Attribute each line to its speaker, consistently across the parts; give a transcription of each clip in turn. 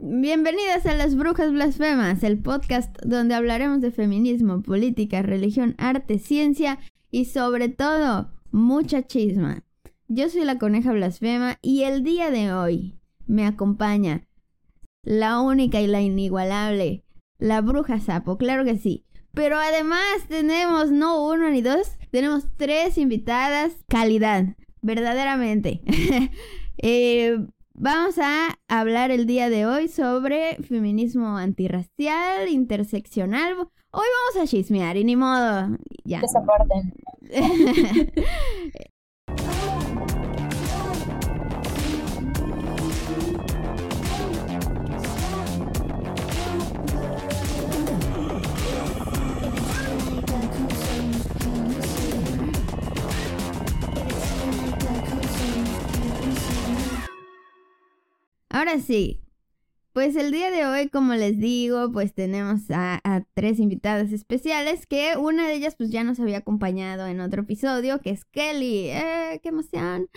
Speaker 1: Bienvenidas a Las Brujas Blasfemas, el podcast donde hablaremos de feminismo, política, religión, arte, ciencia y sobre todo mucha chisma. Yo soy la coneja blasfema y el día de hoy me acompaña la única y la inigualable, la bruja sapo, claro que sí. Pero además tenemos no uno ni dos, tenemos tres invitadas, calidad, verdaderamente. eh, Vamos a hablar el día de hoy sobre feminismo antirracial, interseccional. Hoy vamos a chismear y ni modo. Ya.
Speaker 2: Esa parte.
Speaker 1: Ahora sí, pues el día de hoy, como les digo, pues tenemos a, tres invitadas especiales que una de ellas pues ya nos había acompañado en otro episodio, que es Kelly. ¡Eh, qué emoción!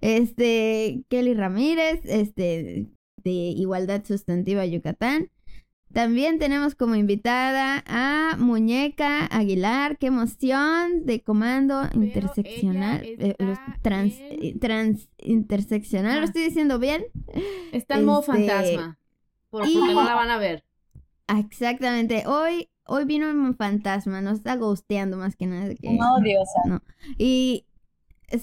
Speaker 1: Este, Kelly Ramírez, este, de Igualdad Sustantiva Yucatán. También tenemos como invitada a Muñeca Aguilar, qué emoción, de Comando Interseccional, eh, trans, eh, trans interseccional, ¿lo estoy diciendo bien?
Speaker 3: Está en modo este, fantasma, porque no la van a ver.
Speaker 1: Exactamente, hoy, hoy vino en fantasma, no está gusteando más que nada. Que,
Speaker 2: no, diosa.
Speaker 1: No. Y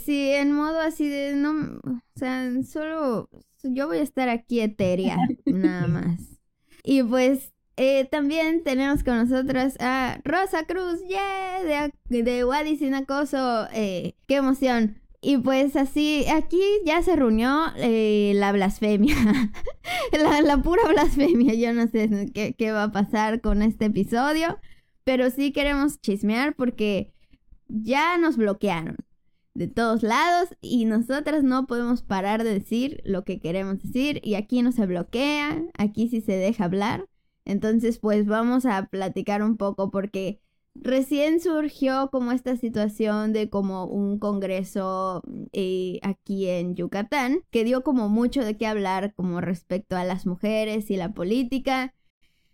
Speaker 1: sí, en modo así de, no, o sea, solo, yo voy a estar aquí etérea, nada más. Y pues eh, también tenemos con nosotros a Rosa Cruz, yeah, de, de Wadi Sin Acoso, eh, qué emoción. Y pues así, aquí ya se reunió eh, la blasfemia, la, la, pura blasfemia. Yo no sé qué, qué va a pasar con este episodio, pero sí queremos chismear porque ya nos bloquearon de todos lados y nosotras no podemos parar de decir lo que queremos decir y aquí no se bloquea, aquí sí se deja hablar. Entonces pues vamos a platicar un poco porque recién surgió como esta situación de como un congreso eh, aquí en Yucatán que dio como mucho de qué hablar como respecto a las mujeres y la política.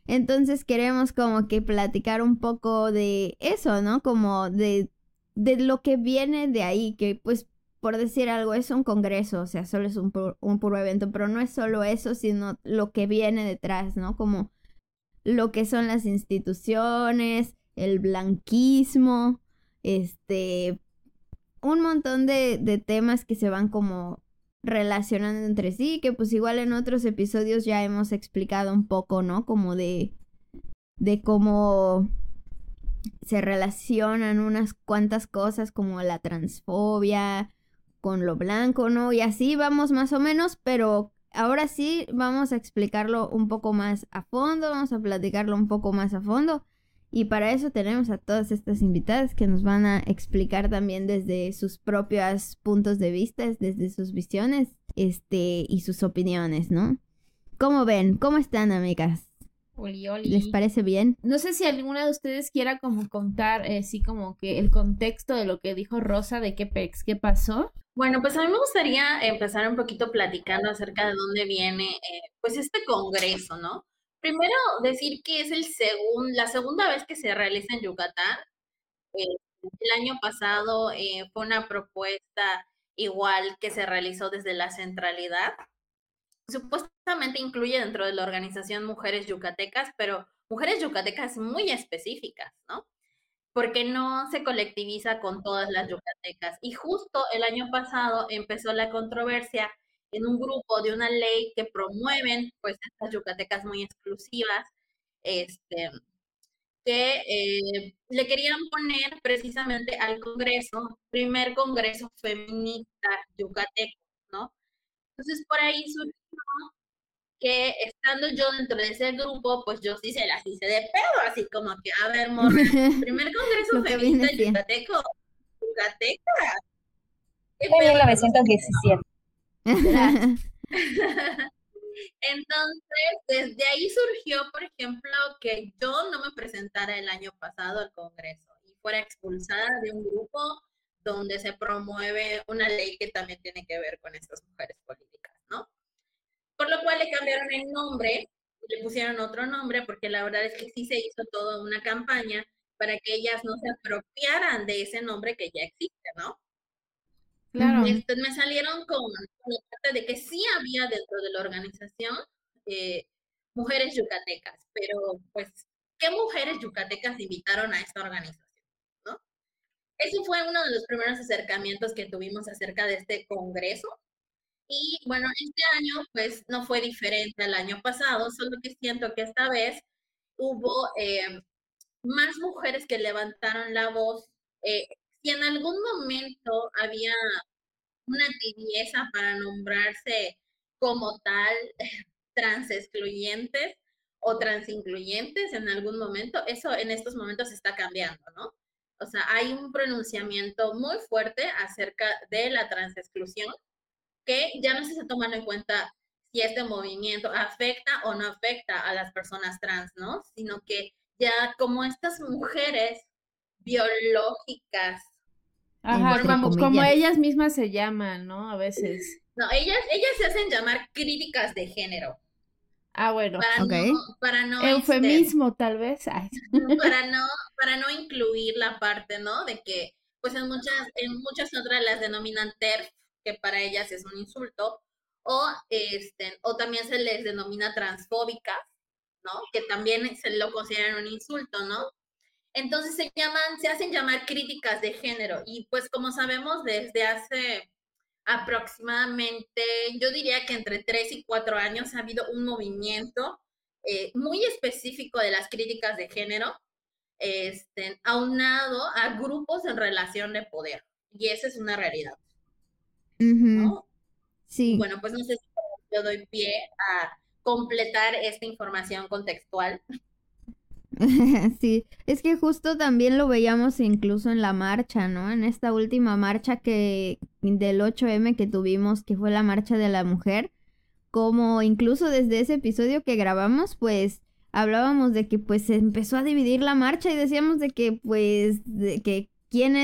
Speaker 1: Entonces queremos como que platicar un poco de eso, ¿no? Como de de lo que viene de ahí, que pues por decir algo es un congreso, o sea, solo es un, un puro evento, pero no es solo eso, sino lo que viene detrás, ¿no? Como lo que son las instituciones, el blanquismo, este, un montón de, de temas que se van como relacionando entre sí, que pues igual en otros episodios ya hemos explicado un poco, ¿no? Como de, de cómo se relacionan unas cuantas cosas como la transfobia con lo blanco, ¿no? Y así vamos más o menos, pero ahora sí vamos a explicarlo un poco más a fondo, vamos a platicarlo un poco más a fondo. Y para eso tenemos a todas estas invitadas que nos van a explicar también desde sus propios puntos de vista, desde sus visiones, este, y sus opiniones, ¿no? ¿Cómo ven? ¿Cómo están, amigas? ¿Les parece bien?
Speaker 3: No sé si alguna de ustedes quiera como contar, eh, sí, como que el contexto de lo que dijo Rosa, de qué pex, qué pasó.
Speaker 2: Bueno, pues a mí me gustaría empezar un poquito platicando acerca de dónde viene, eh, pues este congreso, ¿no? Primero decir que es el segun, la segunda vez que se realiza en Yucatán. Eh, el año pasado fue una propuesta igual que se realizó desde la centralidad supuestamente incluye dentro de la organización mujeres yucatecas, pero mujeres yucatecas muy específicas, ¿no? Porque no se colectiviza con todas las yucatecas. Y justo el año pasado empezó la controversia en un grupo de una ley que promueven, pues, estas yucatecas muy exclusivas, este, que eh, le querían poner precisamente al Congreso, primer Congreso feminista yucateco, ¿no? Entonces por ahí surgió que estando yo dentro de ese grupo, pues yo sí se las hice de pedo, así como que, a ver, morra, primer congreso feminista yucateco, yucateca.
Speaker 4: En 1917.
Speaker 2: Entonces, desde ahí surgió, por ejemplo, que yo no me presentara el año pasado al Congreso y fuera expulsada de un grupo donde se promueve una ley que también tiene que ver con estas mujeres políticas, ¿no? Por lo cual le cambiaron el nombre, le pusieron otro nombre, porque la verdad es que sí se hizo toda una campaña para que ellas no se apropiaran de ese nombre que ya existe, ¿no?
Speaker 3: Claro.
Speaker 2: Entonces me salieron con, la parte de que sí había dentro de la organización eh, mujeres yucatecas, pero pues, ¿qué mujeres yucatecas invitaron a esta organización? ¿no? Ese fue uno de los primeros acercamientos que tuvimos acerca de este congreso. Y bueno, este año pues no fue diferente al año pasado, solo que siento que esta vez hubo eh, más mujeres que levantaron la voz. Eh, si en algún momento había una tibieza para nombrarse como tal trans excluyentes o transincluyentes en algún momento, eso en estos momentos está cambiando, ¿no? O sea, hay un pronunciamiento muy fuerte acerca de la transexclusión que ya no se está tomando en cuenta si este movimiento afecta o no afecta a las personas trans, ¿no? Sino que ya como estas mujeres biológicas.
Speaker 3: Ajá, como, como ellas mismas se llaman, ¿no? A veces.
Speaker 2: No, ellas, ellas se hacen llamar críticas de género.
Speaker 3: Ah, bueno.
Speaker 2: Para
Speaker 3: okay.
Speaker 2: no, para no
Speaker 3: Eufemismo, este, tal vez. Ay.
Speaker 2: Para no, para no incluir la parte, ¿no? De que, pues en muchas, en muchas otras las denominan TERF, que para ellas es un insulto, o este, o también se les denomina transfóbicas, ¿no? Que también se lo consideran un insulto, ¿no? Entonces se llaman, se hacen llamar críticas de género, y pues como sabemos, desde hace aproximadamente, yo diría que entre tres y cuatro años ha habido un movimiento eh, muy específico de las críticas de género, este, aunado a grupos en relación de poder. Y esa es una realidad.
Speaker 1: Uh -huh. ¿no? Sí.
Speaker 2: Bueno, pues no sé si yo doy pie a completar esta información contextual.
Speaker 1: Sí, es que justo también lo veíamos incluso en la marcha, ¿no? En esta última marcha que del 8M que tuvimos, que fue la marcha de la mujer, como incluso desde ese episodio que grabamos, pues hablábamos de que pues se empezó a dividir la marcha y decíamos de que pues de que quién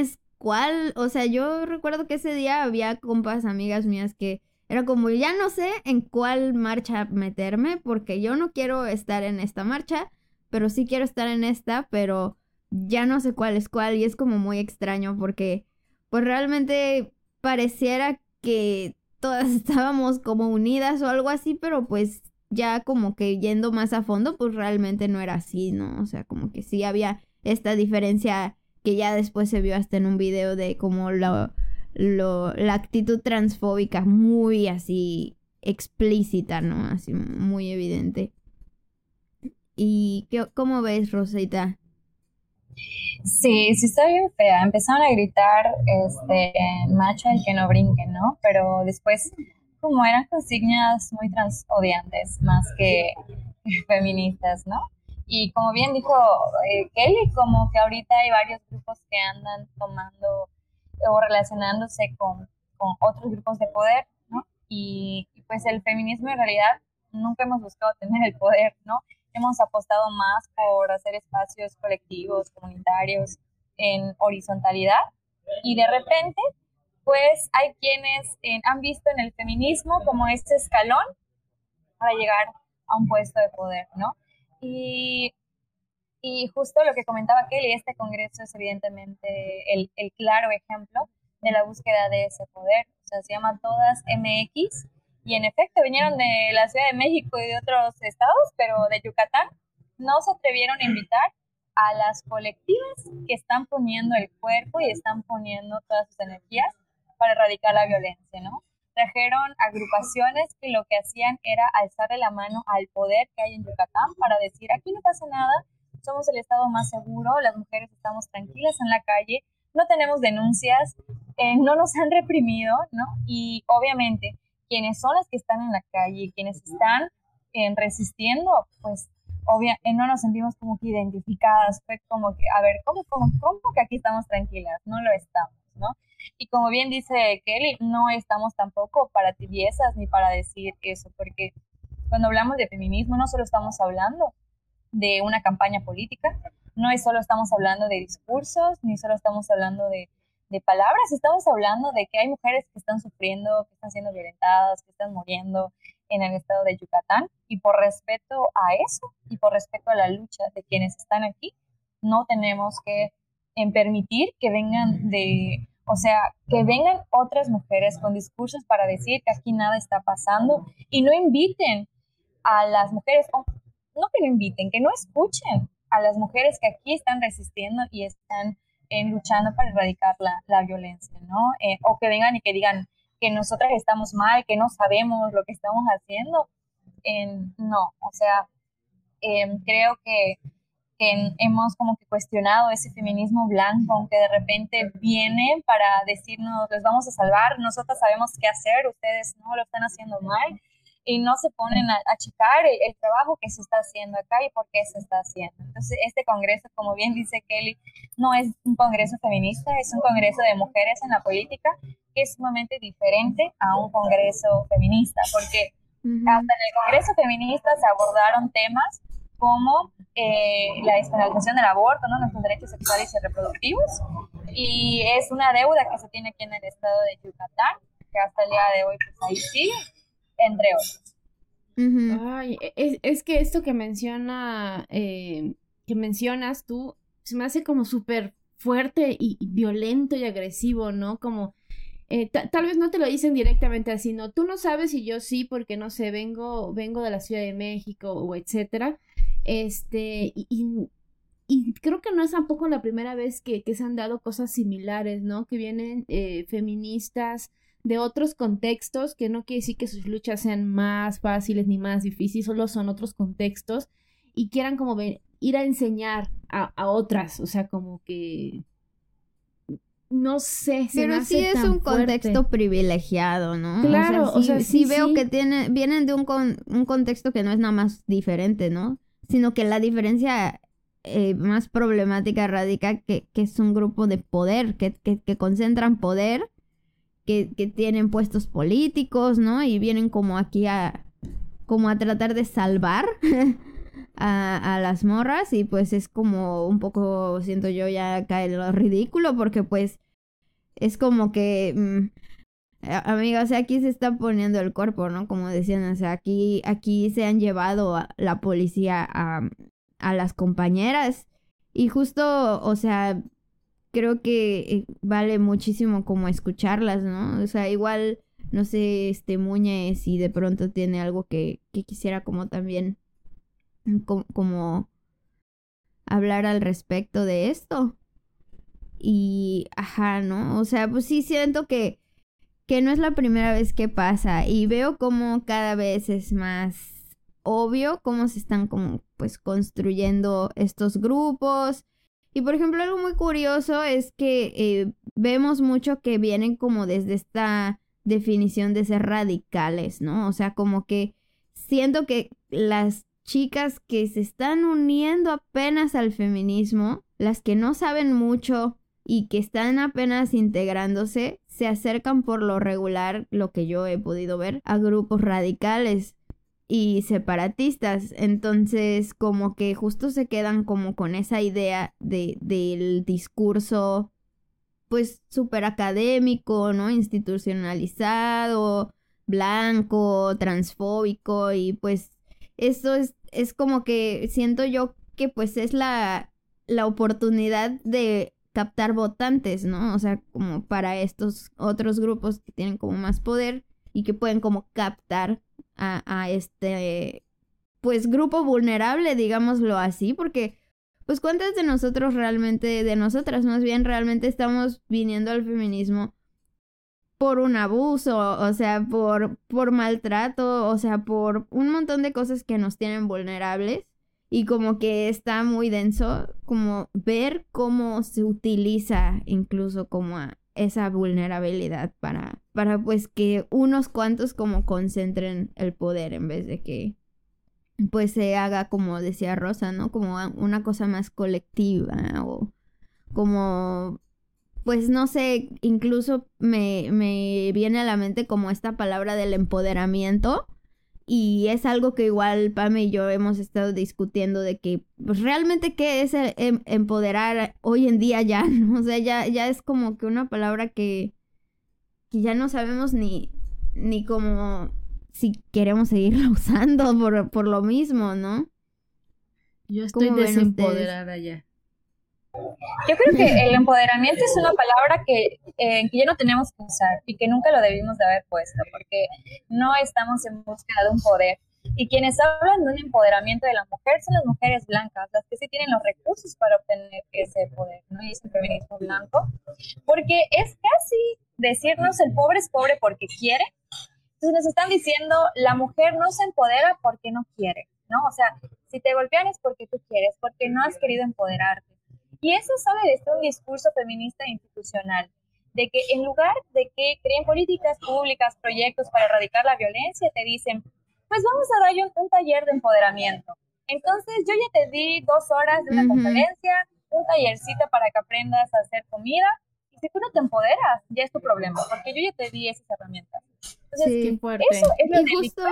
Speaker 1: es cuál, o sea, yo recuerdo que ese día había compas amigas mías que era como ya no sé en cuál marcha meterme porque yo no quiero estar en esta marcha pero sí quiero estar en esta, pero ya no sé cuál es cuál y es como muy extraño porque pues realmente pareciera que todas estábamos como unidas o algo así, pero pues ya como que yendo más a fondo, pues realmente no era así, ¿no? O sea, como que sí había esta diferencia que ya después se vio hasta en un video de como la actitud transfóbica muy así explícita, ¿no? Así muy evidente. ¿Y qué, cómo ves, Rosita?
Speaker 4: Sí, sí está bien fea. Empezaron a gritar, este, macho el que no brinque, ¿no? Pero después, como eran consignas muy transodiantes, más que feministas, ¿no? Y como bien dijo eh, Kelly, como que ahorita hay varios grupos que andan tomando o relacionándose con, con otros grupos de poder, ¿no? Y, pues el feminismo en realidad nunca hemos buscado tener el poder, ¿no? hemos apostado más por hacer espacios colectivos, comunitarios, en horizontalidad. Y de repente, pues hay quienes eh, han visto en el feminismo como este escalón para llegar a un puesto de poder, ¿no? Y, y justo lo que comentaba Kelly, este congreso es evidentemente el, el claro ejemplo de la búsqueda de ese poder. O sea, se llama Todas MX y en efecto, vinieron de la Ciudad de México y de otros estados, pero de Yucatán no se atrevieron a invitar a las colectivas que están poniendo el cuerpo y están poniendo todas sus energías para erradicar la violencia, ¿no? Trajeron agrupaciones que lo que hacían era alzarle la mano al poder que hay en Yucatán para decir, aquí no pasa nada, somos el estado más seguro, las mujeres estamos tranquilas en la calle, no tenemos denuncias, eh, no nos han reprimido, ¿no? Y obviamente quienes son las que están en la calle, quienes están eh, resistiendo, pues obvia, eh, no nos sentimos como que identificadas, fue como que, a ver, ¿cómo, cómo, ¿cómo que aquí estamos tranquilas? No lo estamos, ¿no? Y como bien dice Kelly, no estamos tampoco para tibiezas ni para decir eso, porque cuando hablamos de feminismo no solo estamos hablando de una campaña política, no es solo estamos hablando de discursos, ni solo estamos hablando de de palabras, estamos hablando de que hay mujeres que están sufriendo, que están siendo violentadas, que están muriendo, en el estado de Yucatán y por respeto a eso y por respeto a la lucha de quienes están aquí, no tenemos que en permitir que vengan de, o sea, que vengan otras mujeres con discursos para decir que aquí nada está pasando y no inviten a las mujeres, no que no inviten, que no escuchen a las mujeres que aquí están resistiendo y están en luchando para erradicar la, la violencia, ¿no? Eh, o que vengan y que digan que nosotras estamos mal, que no sabemos lo que estamos haciendo. no, o sea, em, creo que, que, hemos como que cuestionado ese feminismo blanco que de repente viene para decirnos, les vamos a salvar, nosotras sabemos qué hacer, ustedes no lo están haciendo mal y no se ponen a, checar el, trabajo que se está haciendo acá y por qué se está haciendo. Entonces, este congreso, como bien dice Kelly, no es un congreso feminista, es un congreso de mujeres en la política que es sumamente diferente a un congreso feminista, porque hasta en el congreso feminista se abordaron temas como eh, la despenalización del aborto, ¿no? nuestros derechos sexuales y reproductivos, y es una deuda que se tiene aquí en el estado de Yucatán, que hasta el día de hoy pues ahí sigue entre otros.
Speaker 3: Ay, e, es, que esto que menciona, eh, que mencionas tú, se me hace como súper fuerte y, violento y agresivo, ¿no? Como, eh, tal vez no te lo dicen directamente así, ¿no? Tú no sabes y yo sí, porque no sé, vengo, vengo de la Ciudad de México o etcétera. Este, y, y, creo que no es tampoco la primera vez que, que se han dado cosas similares, ¿no? Que vienen eh, feministas de otros contextos, que no quiere decir que sus luchas sean más fáciles ni más difíciles, solo son otros contextos, y quieran como ir a enseñar a, otras, o sea, como que no sé.
Speaker 1: Pero sí es un contexto privilegiado, ¿no?
Speaker 3: Claro,
Speaker 1: o sea, sí, veo que tiene, vienen de un, un contexto que no es nada más diferente, ¿no? Sino que la diferencia eh, más problemática radica que, que, es un grupo de poder, que, que, concentran poder que, tienen puestos políticos, ¿no? Y vienen como aquí a, como a tratar de salvar a, las morras y pues es como un poco, siento yo, ya cae lo ridículo porque pues es como que... Mm, amiga, o sea, aquí se está poniendo el cuerpo, ¿no? Como decían, o sea, aquí, aquí se han llevado a la policía a, a las compañeras y justo, o sea, creo que eh, vale muchísimo como escucharlas, ¿no? O sea, igual, no sé, este Muñe, si de pronto tiene algo que, que quisiera como también, como, hablar al respecto de esto. Y, ajá, ¿no? O sea, pues sí siento que, que no es la primera vez que pasa y veo como cada vez es más obvio cómo se están como pues construyendo estos grupos y por ejemplo, algo muy curioso es que eh, vemos mucho que vienen como desde esta definición de ser radicales, ¿no? O sea, como que siento que las chicas que se están uniendo apenas al feminismo, las que no saben mucho y que están apenas integrándose, se acercan por lo regular, lo que yo he podido ver, a grupos radicales y separatistas. Entonces, como que justo se quedan como con esa idea de, del discurso, pues súper académico, ¿no? Institucionalizado, blanco, transfóbico y pues eso es, es como que siento yo que pues es la, la oportunidad de captar votantes, ¿no? O sea, como para estos otros grupos que tienen como más poder y que pueden como captar a, este, pues, grupo vulnerable, digámoslo así, porque, pues, ¿cuántas de nosotros realmente, de nosotras más bien, realmente estamos viniendo al feminismo por un abuso, o sea, por, por maltrato, o sea, por un montón de cosas que nos tienen vulnerables? Y como que está muy denso, como ver cómo se utiliza incluso como esa vulnerabilidad para, para pues que unos cuantos como concentren el poder en vez de que pues se haga como decía Rosa, ¿no? Como una cosa más colectiva o como pues no sé, incluso me, me viene a la mente como esta palabra del empoderamiento, y es algo que igual Pame y yo hemos estado discutiendo de que pues realmente qué es em, empoderar hoy en día ya, ¿no? O sea, ya, ya es como que una palabra que, que ya no sabemos ni, ni cómo si queremos seguirla usando por, por lo mismo, ¿no?
Speaker 3: Yo estoy desempoderada ya.
Speaker 4: Yo creo que el empoderamiento es una palabra que, eh, que ya no tenemos que usar y que nunca lo debimos de haber puesto, porque no estamos en búsqueda de un poder. Y quienes hablan de un empoderamiento de la mujer son las mujeres blancas, las que sí tienen los recursos para obtener ese poder, ¿no? Y es el feminismo blanco, porque es casi decirnos el pobre es pobre porque quiere. Entonces nos están diciendo la mujer no se empodera porque no quiere, ¿no? O sea, si te golpean es porque tú quieres, porque no has querido empoderarte. Y eso sale de este un discurso feminista e institucional, de que en lugar de que creen políticas públicas, proyectos para erradicar la violencia, te dicen, pues vamos a dar un, un taller de empoderamiento. Entonces yo ya te di dos horas de una conferencia, un tallercito para que aprendas a hacer comida. Y si tú no te empoderas, ya es tu problema, porque yo ya te di esas herramientas.
Speaker 1: Entonces, sí, fuerte. Eso es lo y justo,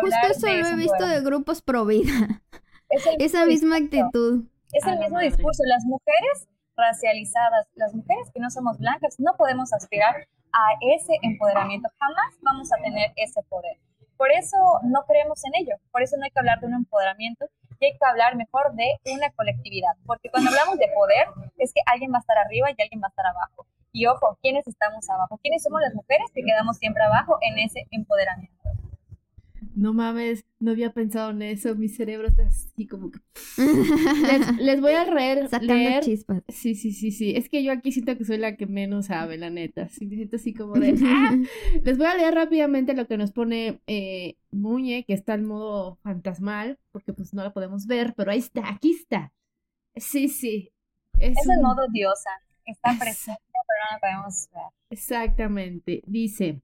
Speaker 1: justo eso lo he visto de grupos pro vida. Esa misma actitud.
Speaker 4: Es el mismo discurso. Las mujeres racializadas, las mujeres que no somos blancas, no podemos aspirar a ese empoderamiento. Jamás vamos a tener ese poder. Por eso no creemos en ello. Por eso no hay que hablar de un empoderamiento y hay que hablar mejor de una colectividad. Porque cuando hablamos de poder, es que alguien va a estar arriba y alguien va a estar abajo. Y ojo, ¿quiénes estamos abajo? ¿Quiénes somos las mujeres que quedamos siempre abajo en ese empoderamiento?
Speaker 3: No mames, no había pensado en eso, mi cerebro está así como que... les, voy a leer,
Speaker 1: Sacando chispas.
Speaker 3: Sí, sí, sí, sí, es que yo aquí siento que soy la que menos sabe, la neta, sí, me siento así como de... ¡ah! Les voy a leer rápidamente lo que nos pone eh, Muñe, que está en modo fantasmal, porque pues no la podemos ver, pero ahí está, aquí está. Sí, sí.
Speaker 4: Es, el modo diosa, está presente, pero no la podemos ver.
Speaker 3: Exactamente, dice...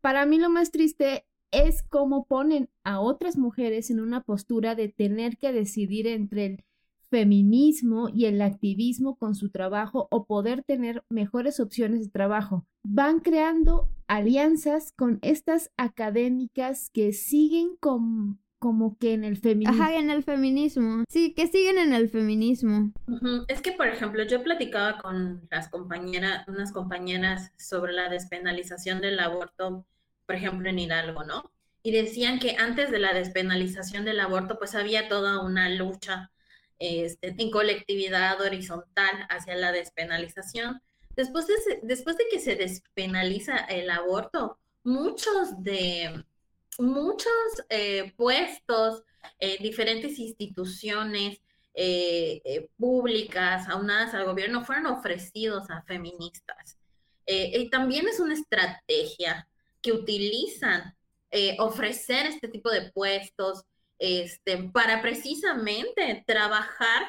Speaker 3: Para mí lo más triste es cómo ponen a otras mujeres en una postura de tener que decidir entre el feminismo y el activismo con su trabajo o poder tener mejores opciones de trabajo. Van creando alianzas con estas académicas que siguen con, como que en el feminismo.
Speaker 1: Ajá, en el feminismo. Sí, que siguen en el feminismo.
Speaker 2: Es que, por ejemplo, yo platicaba con las compañeras, unas compañeras sobre la despenalización del aborto por ejemplo, en Hidalgo, ¿no? Y decían que antes de la despenalización del aborto, pues había toda una lucha este, en colectividad horizontal hacia la despenalización. Después de, después de que se despenaliza el aborto, muchos de muchos eh, puestos, eh, diferentes instituciones eh, públicas aunadas al gobierno fueron ofrecidos a feministas. y también es una estrategia que utilizan eh, ofrecer este tipo de puestos este, para precisamente trabajar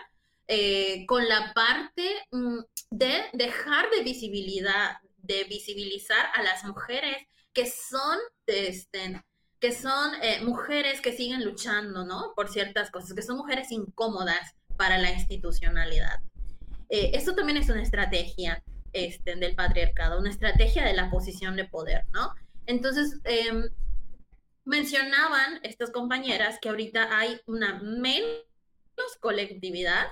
Speaker 2: eh, con la parte mm, de dejar de visibilidad, de visibilizar a las mujeres que son, este, que son eh, mujeres que siguen luchando, ¿no? Por ciertas cosas, que son mujeres incómodas para la institucionalidad. esto también es una estrategia este, del patriarcado, una estrategia de la posición de poder, ¿no? Entonces, em, mencionaban estas compañeras que ahorita hay una menos colectividad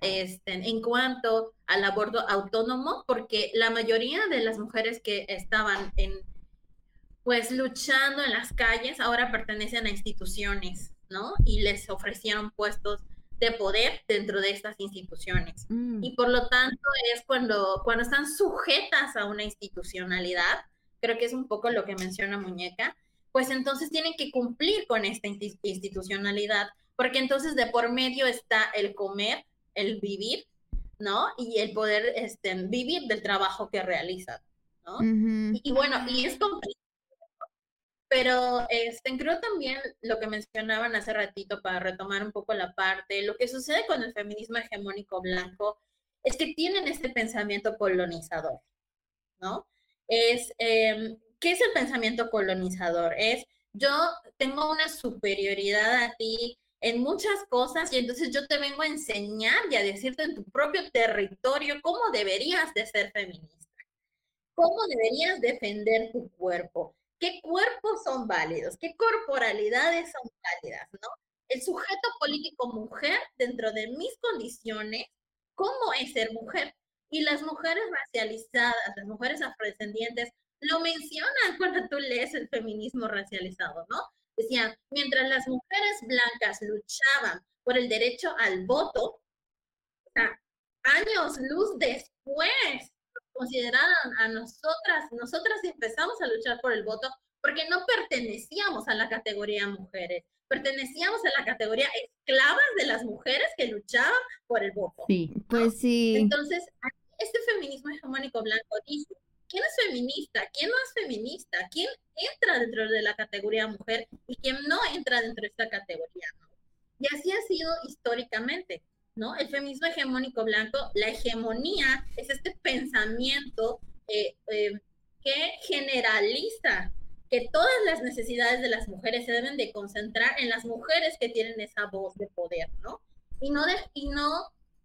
Speaker 2: este, en cuanto al aborto autónomo, porque la mayoría de las mujeres que estaban en, pues, luchando en las calles ahora pertenecen a instituciones, ¿no? Y les ofrecieron puestos de poder dentro de estas instituciones. Mm. Y por lo tanto es cuando, cuando están sujetas a una institucionalidad, creo que es un poco lo que menciona Muñeca, pues entonces tienen que cumplir con esta institucionalidad, porque entonces de por medio está el comer, el vivir, ¿no? Y el poder este, vivir del trabajo que realizan, ¿no? y, bueno, y es complicado. Pero este, creo también lo que mencionaban hace ratito para retomar un poco la parte, lo que sucede con el feminismo hegemónico blanco es que tienen este pensamiento colonizador, ¿no? Es, em, ¿qué es el pensamiento colonizador? Es, yo tengo una superioridad a ti en muchas cosas y entonces yo te vengo a enseñar y a decirte en tu propio territorio cómo deberías de ser feminista, cómo deberías defender tu cuerpo, qué cuerpos son válidos, qué corporalidades son válidas, ¿no? El sujeto político mujer dentro de mis condiciones, ¿cómo es ser mujer? Y las mujeres racializadas, las mujeres afrodescendientes, lo mencionan cuando tú lees el feminismo racializado, ¿no? Decían, mientras las mujeres blancas luchaban por el derecho al voto, años luz después consideraron a nosotras, nosotras empezamos a luchar por el voto porque no pertenecíamos a la categoría mujeres, pertenecíamos a la categoría esclavas de las mujeres que luchaban por el voto.
Speaker 1: Sí, pues sí.
Speaker 2: Entonces, este feminismo hegemónico blanco dice, ¿quién es feminista? ¿Quién no es feminista? ¿Quién entra dentro de la categoría mujer y quién no entra dentro de esta categoría? Y así ha sido históricamente. ¿no? El feminismo hegemónico blanco, la hegemonía es este pensamiento eh, eh, que generaliza que todas las necesidades de las mujeres se deben de concentrar en las mujeres que tienen esa voz de poder, ¿no? Y no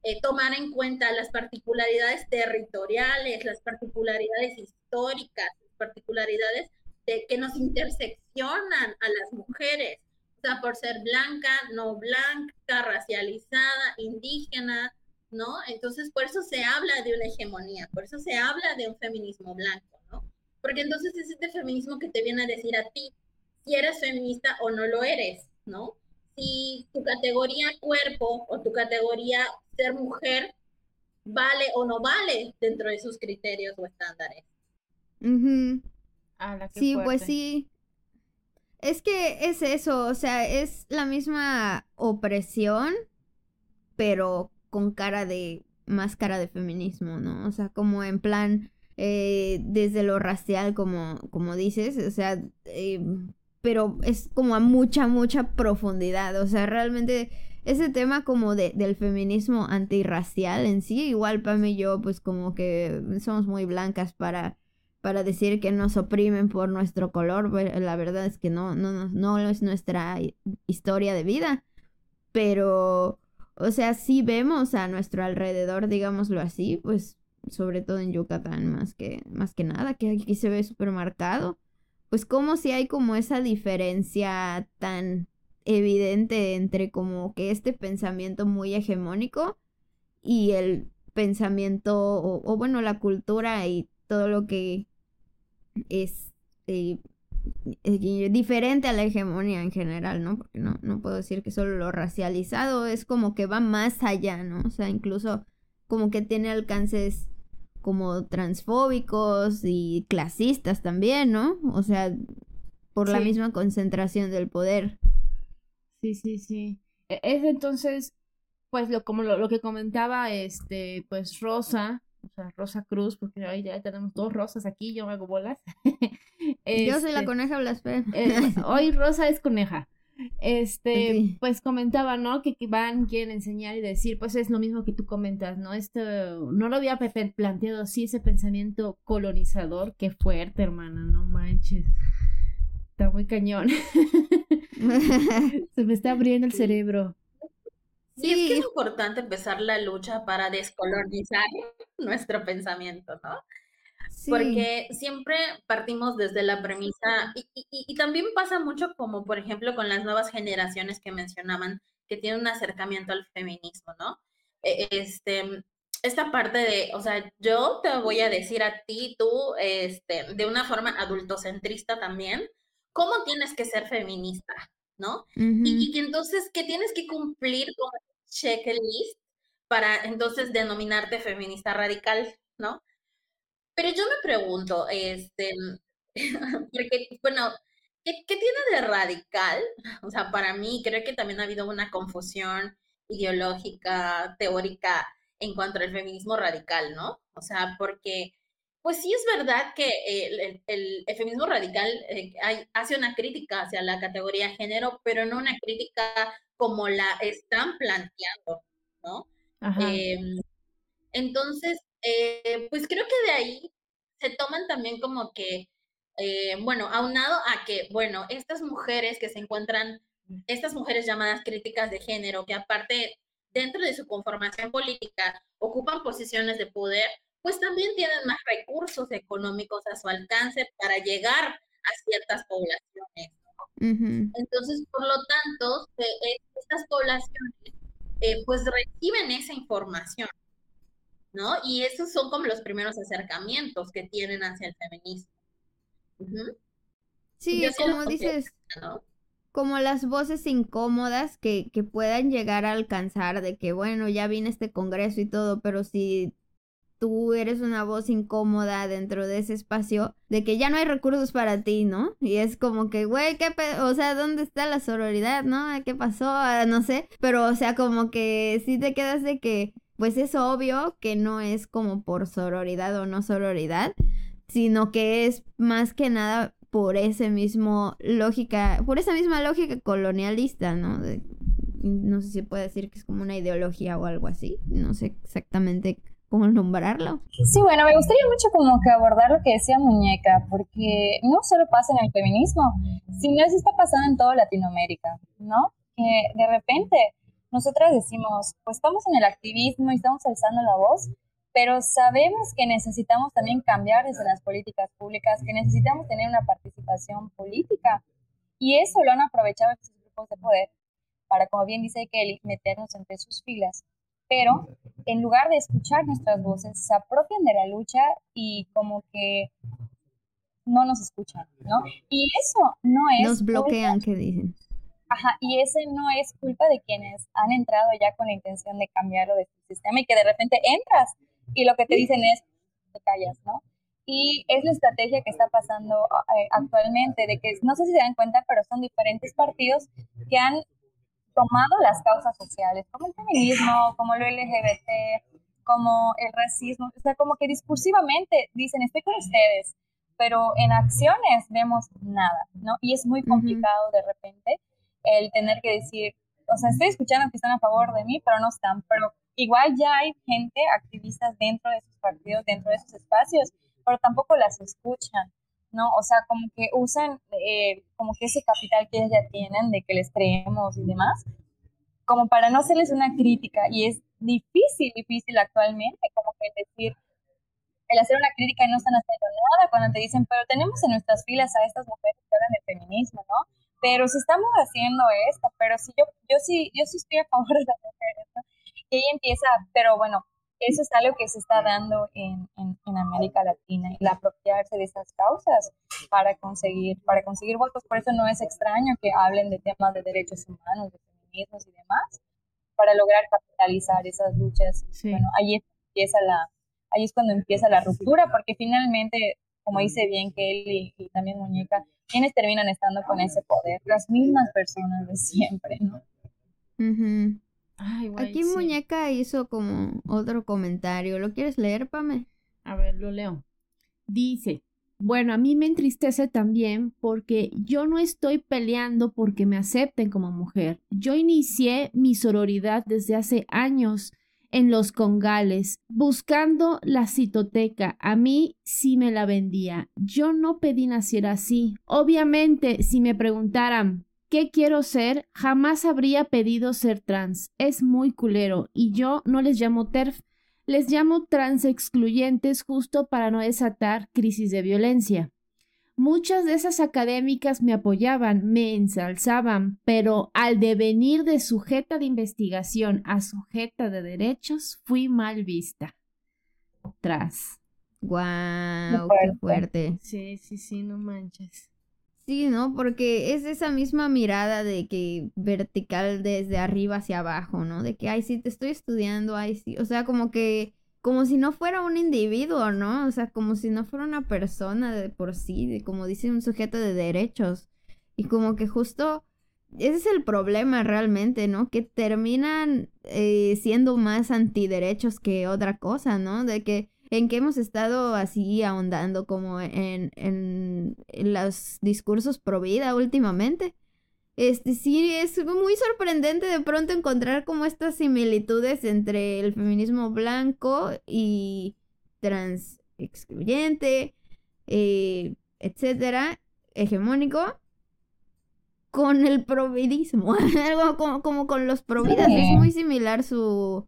Speaker 2: eh, tomar en cuenta las particularidades territoriales, las particularidades históricas, las particularidades de, que nos interseccionan a las mujeres, sea, por ser blanca, no blanca, racializada, indígena, ¿no? Entonces, por eso se habla de una hegemonía, por eso se habla de un feminismo blanco, ¿no? Porque entonces es este feminismo que te viene a decir a ti si eres feminista o no lo eres, ¿no? Si tu categoría cuerpo o tu categoría ser mujer vale o no vale dentro de sus criterios o estándares.
Speaker 1: sí, pues sí. Es que es eso, o sea, es la misma opresión, pero con cara de, más cara de feminismo, ¿no? O sea, como en plan, eh, desde lo racial, como, como dices, o sea, eh, pero es como a mucha, mucha profundidad, o sea, realmente ese tema como de, del feminismo antirracial en sí, igual Pam y yo, pues como que somos muy blancas para para decir que nos oprimen por nuestro color, pues, la verdad es que no, no, no es nuestra historia de vida, pero, o sea, sí vemos a nuestro alrededor, digámoslo así, pues sobre todo en Yucatán más que, más que nada, que aquí se ve súper marcado, pues como si hay como esa diferencia tan evidente entre como que este pensamiento muy hegemónico y el pensamiento o, bueno la cultura y todo lo que es eh, eh, diferente a la hegemonía en general, ¿no? Porque no, no puedo decir que solo lo racializado es como que va más allá, ¿no? O sea, incluso como que tiene alcances como transfóbicos y clasistas también, ¿no? O sea, por la misma concentración del poder.
Speaker 3: Sí, sí, sí. E, es entonces, pues lo como lo, lo que comentaba este, pues Rosa, o sea, Rosa Cruz, porque ahí ya tenemos dos rosas aquí, yo me hago bolas.
Speaker 1: yo soy la este, coneja blasfema.
Speaker 3: Eh, hoy Rosa es coneja. Este, pues comentaba, ¿no? Que, van, quieren enseñar y decir, pues es lo mismo que tú comentas, ¿no? Esto, no lo había planteado así, ese pensamiento colonizador, qué fuerte, hermana, no manches. Está muy cañón. Se me está abriendo el cerebro.
Speaker 2: Sí, es que es importante empezar la lucha para descolonizar nuestro pensamiento, ¿no? Porque siempre partimos desde la premisa, y, también pasa mucho como, por ejemplo, con las nuevas generaciones que mencionaban, que tienen un acercamiento al feminismo, ¿no? E, este, esta parte de, o sea, yo te voy a decir a ti, tú, este, de una forma adultocentrista también, cómo tienes que ser feminista, ¿no? y, que entonces que tienes que cumplir con checklist para entonces denominarte feminista radical, ¿no? Pero yo me pregunto, este, porque, bueno, ¿qué, ¿qué, tiene de radical? O sea, para mí creo que también ha habido una confusión ideológica, teórica en cuanto al feminismo radical, ¿no? O sea, porque pues sí es verdad que el, el, feminismo radical eh, hace una crítica hacia la categoría género, pero no una crítica como la están planteando, ¿no? Em, entonces, eh, pues creo que de ahí se toman también como que, eh, bueno, aunado a que, bueno, estas mujeres que se encuentran, estas mujeres llamadas críticas de género, que aparte dentro de su conformación política ocupan posiciones de poder, pues también tienen más recursos económicos a su alcance para llegar a ciertas poblaciones. Entonces, por lo tanto, eh, estas poblaciones eh, pues reciben esa información, ¿no? Y esos son como los primeros acercamientos que tienen hacia el feminismo.
Speaker 1: Sí, como dices, como las voces incómodas que, que puedan llegar a alcanzar de que, bueno, ya viene este congreso y todo, pero si tú eres una voz incómoda dentro de ese espacio, de que ya no hay recursos para ti, ¿no? Y es como que, güey, ¿qué o sea, ¿dónde está la sororidad, no? ¿Qué pasó? Ah, no sé, pero o sea, como que sí te quedas de que, pues es obvio que no es como por sororidad o no sororidad, sino que es más que nada por ese mismo lógica, por esa misma lógica colonialista, ¿no? no sé si puede decir que es como una ideología o algo así, no sé exactamente cómo nombrarlo.
Speaker 4: Sí, bueno, me gustaría mucho como que abordar lo que decía Muñeca, porque no solo pasa en el feminismo, sino eso está pasando en toda Latinoamérica, ¿no? Que de repente nosotras decimos, pues estamos en el activismo y estamos alzando la voz, pero sabemos que necesitamos también cambiar desde las políticas públicas, que necesitamos tener una participación política. Y eso lo han aprovechado estos grupos de poder para, como bien dice Kelly, meternos entre sus filas pero en lugar de escuchar nuestras voces, se apropian de la lucha y como que no nos escuchan, ¿no? Y eso no es...
Speaker 1: Nos bloquean, ¿qué dicen?
Speaker 4: Ajá, y ese no es culpa de quienes han entrado ya con la intención de cambiarlo de su sistema y que de repente entras y lo que te dicen es, te callas, ¿no? Y es la estrategia que está pasando eh, actualmente, de que no sé si se dan cuenta, pero son diferentes partidos que han tomado las causas sociales, como el feminismo, como lo LGBT, como el racismo, o sea, como que discursivamente dicen, estoy con ustedes, pero en acciones vemos nada, ¿no? Y es muy complicado de repente el tener que decir, o sea, estoy escuchando que están a favor de mí, pero no están, pero igual ya hay gente, activistas dentro de sus partidos, dentro de sus espacios, pero tampoco las escuchan. ¿no? O sea, como que usan eh, como que ese capital que ellos ya tienen, de que les creemos y demás, como para no hacerles una crítica. Y es difícil, difícil actualmente, como que decir, el hacer una crítica y no están haciendo nada, cuando te dicen, pero tenemos en nuestras filas a estas mujeres que hablan de feminismo, ¿no? Pero si estamos haciendo esto, pero si yo, yo sí, yo sí estoy a favor de las mujeres, ¿no? Y ella empieza, pero bueno, eso es algo que se está dando en, en, América Latina, el apropiarse de esas causas para conseguir, para conseguir votos. Por eso no es extraño que hablen de temas de derechos humanos, de feminismos y demás, para lograr capitalizar esas luchas. Bueno, ahí empieza la, ahí es cuando empieza la ruptura, porque finalmente, como dice bien Kelly y, también Muñeca, quienes terminan estando con ese poder, las mismas personas de siempre, ¿no?
Speaker 1: Aquí Muñeca hizo como otro comentario. ¿Lo quieres leer, Pame?
Speaker 3: A ver, lo leo. Dice, bueno, a mí me entristece también porque yo no estoy peleando porque me acepten como mujer. Yo inicié mi sororidad desde hace años en los congales, buscando la citoteca. A mí sí me la vendía. Yo no pedí nacer así. Obviamente, si me preguntaran ¿Qué quiero ser? Jamás habría pedido ser trans. Es muy culero. Y yo no les llamo TERF, les llamo trans excluyentes justo para no desatar crisis de violencia. Muchas de esas académicas me apoyaban, me ensalzaban, pero al devenir de sujeta de investigación a sujeta de derechos, fui mal vista. Tras.
Speaker 1: Guau, qué fuerte.
Speaker 3: Sí, sí, sí, no manches.
Speaker 1: Sí, ¿no? Porque es esa misma mirada de que vertical desde arriba hacia abajo, ¿no? De que, ay, sí, te estoy estudiando, ay, sí. O sea, como que, como si no fuera un individuo, ¿no? O sea, como si no fuera una persona de por sí, como dice un sujeto de derechos. Y como que justo ese es el problema realmente, ¿no? Que terminan eh, siendo más antiderechos que otra cosa, ¿no? De que en que hemos estado así ahondando como en, en, los discursos pro vida últimamente. Este sí es muy sorprendente de pronto encontrar como estas similitudes entre el feminismo blanco y trans excluyente, eh, etcétera, hegemónico, con el providismo, algo como, como con los providas, es muy similar su,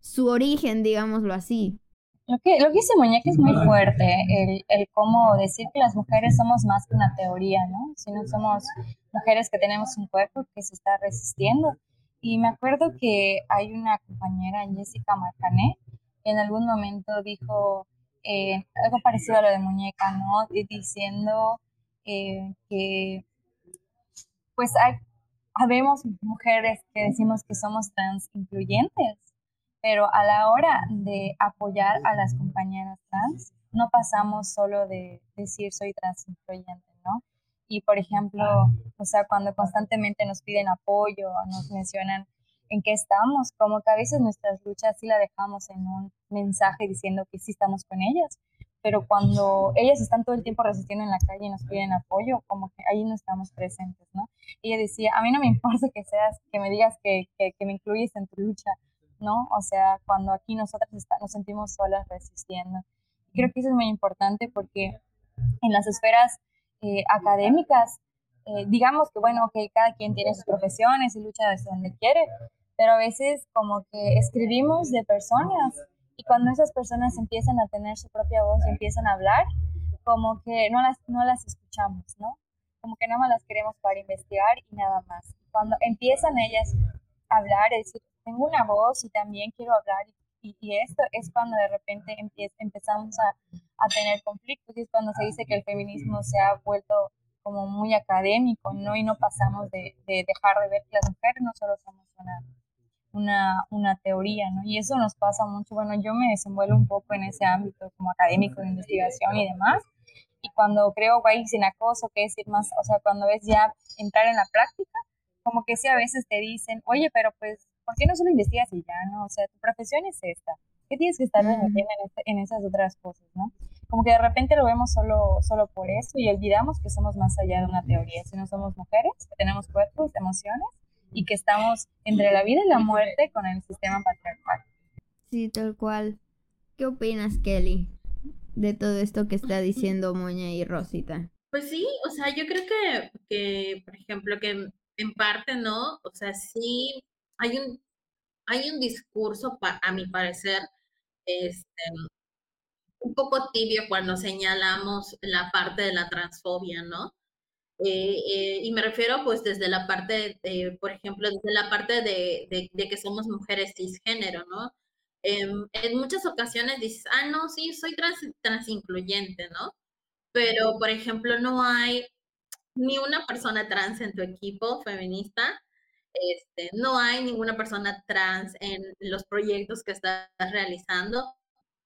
Speaker 1: su origen, digámoslo así.
Speaker 4: Lo que, lo que dice Muñeca es muy fuerte, el, el cómo decir que las mujeres somos más que una teoría, ¿no? Sino somos mujeres que tenemos un cuerpo que se está resistiendo. Y me acuerdo que hay una compañera, Jessica Marcané, que en algún momento dijo eh, algo parecido a lo de Muñeca, ¿no? Diciendo eh, que pues hay, habemos mujeres que decimos que somos trans incluyentes, pero a la hora de apoyar a las compañeras trans, no pasamos solo de decir soy trans incluyente, ¿no? Y por ejemplo, o sea, cuando constantemente nos piden apoyo, nos mencionan en qué estamos, como que a veces nuestras luchas sí la dejamos en un mensaje diciendo que sí estamos con ellas, pero cuando ellas están todo el tiempo resistiendo en la calle y nos piden apoyo, como que ahí no estamos presentes, ¿no? Ella decía, a mí no me importa que seas, que me digas que, que, me incluyes en tu lucha, ¿no? O sea, cuando aquí nosotras nos sentimos solas resistiendo. creo que eso es muy importante porque en las esferas eh, académicas, eh, digamos que, bueno, que cada quien tiene sus profesiones y lucha desde donde quiere, pero a veces como que escribimos de personas y cuando esas personas empiezan a tener su propia voz y empiezan a hablar, como que no las, no las escuchamos, ¿no? Como que nada más las queremos para investigar y nada más. Cuando empiezan ellas a hablar, es decir, tengo una voz y también quiero hablar y, y esto es cuando de repente empezamos a, a tener conflictos y es cuando se dice que el feminismo se ha vuelto como muy académico, ¿no? Y no pasamos de, de dejar de ver que las mujeres no solo somos una una, una teoría, ¿no? Y eso nos pasa mucho. Bueno, yo me desenvuelvo un poco en ese ámbito como académico de investigación y demás. Y cuando creo guay sin acoso, que es ir más, o sea, cuando ves ya entrar en la práctica, como que sí a veces te dicen, oye, pero pues, ¿por qué no solo investigas y ya, no? O sea, tu profesión es esta. ¿Qué tienes que estar mm. en, este, en esas otras cosas, no? Como que de repente lo vemos solo, solo por eso y olvidamos que somos más allá de una teoría, si no somos mujeres, que tenemos cuerpos, emociones y que estamos entre la vida y la muerte con el sistema patriarcal.
Speaker 1: Sí, tal cual. ¿Qué opinas, Kelly, de todo esto que está diciendo Moña y Rosita?
Speaker 2: Pues sí, o sea, yo creo que, que por ejemplo, que en parte, ¿no? O sea, sí hay un, hay un discurso, a mi parecer, este, un poco tibio cuando señalamos la parte de la transfobia, ¿no? Eh, eh, y me refiero pues desde la parte, de, por ejemplo, desde la parte de, de, que somos mujeres cisgénero, ¿no? Em, en muchas ocasiones dices, ah, no, sí, soy trans, trans incluyente, ¿no? Pero, por ejemplo, no hay ni una persona trans en tu equipo feminista, este, no hay ninguna persona trans en los proyectos que estás realizando.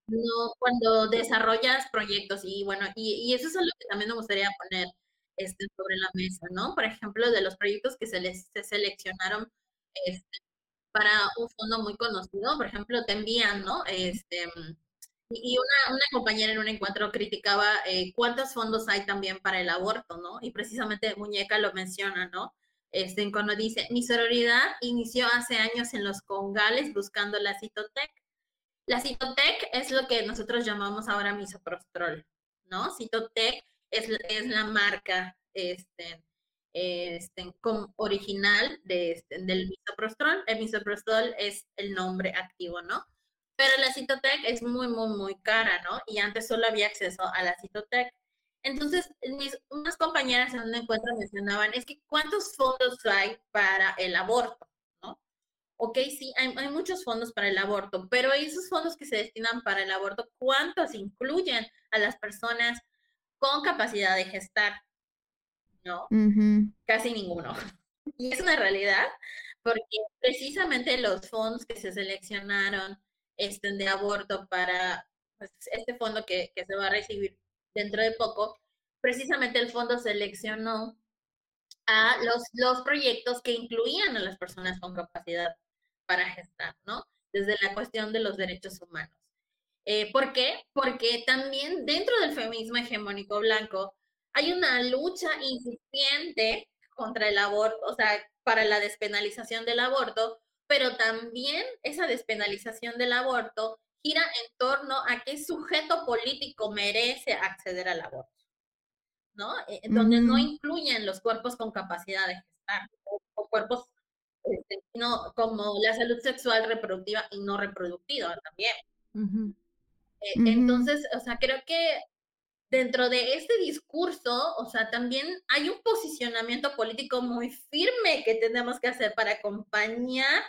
Speaker 2: No, cuando desarrollas proyectos y bueno, y, eso es algo que también me gustaría poner estén sobre la mesa, ¿no? Por ejemplo, de los proyectos que se les se seleccionaron este, para un fondo muy conocido, por ejemplo, te envían, ¿no? Este, y una, una compañera en un encuentro criticaba eh, cuántos fondos hay también para el aborto, ¿no? Y precisamente Muñeca lo menciona, ¿no? Este, cuando dice, mi sororidad inició hace años en los congales buscando la citotec. La citotec es lo que nosotros llamamos ahora misoprostrol, ¿no? Citotec es, la marca este, este, original de, este, del misoprostol. El misoprostol es el nombre activo, ¿no? Pero la Citotec es muy, muy, muy cara, ¿no? Y antes solo había acceso a la Citotec. Entonces, mis, unas compañeras en un encuentro mencionaban, es que ¿cuántos fondos hay para el aborto? ¿no? Ok, sí, hay, hay, muchos fondos para el aborto, pero esos fondos que se destinan para el aborto, ¿cuántos incluyen a las personas con capacidad de gestar, ¿no? Casi ninguno. Y es una realidad porque precisamente los fondos que se seleccionaron este, de aborto para pues, este fondo que, que se va a recibir dentro de poco, precisamente el fondo seleccionó a los, los proyectos que incluían a las personas con capacidad para gestar, ¿no? Desde la cuestión de los derechos humanos. Eh, ¿Por qué? Porque también dentro del feminismo hegemónico blanco hay una lucha incipiente contra el aborto, o sea, para la despenalización del aborto, pero también esa despenalización del aborto gira en torno a qué sujeto político merece acceder al aborto, ¿no? Eh, donde no incluyen los cuerpos con capacidad de gestar, o, cuerpos este, no, como la salud sexual reproductiva y no reproductiva también. Eh, entonces, o sea, creo que dentro de este discurso, o sea, también hay un posicionamiento político muy firme que tenemos que hacer para acompañar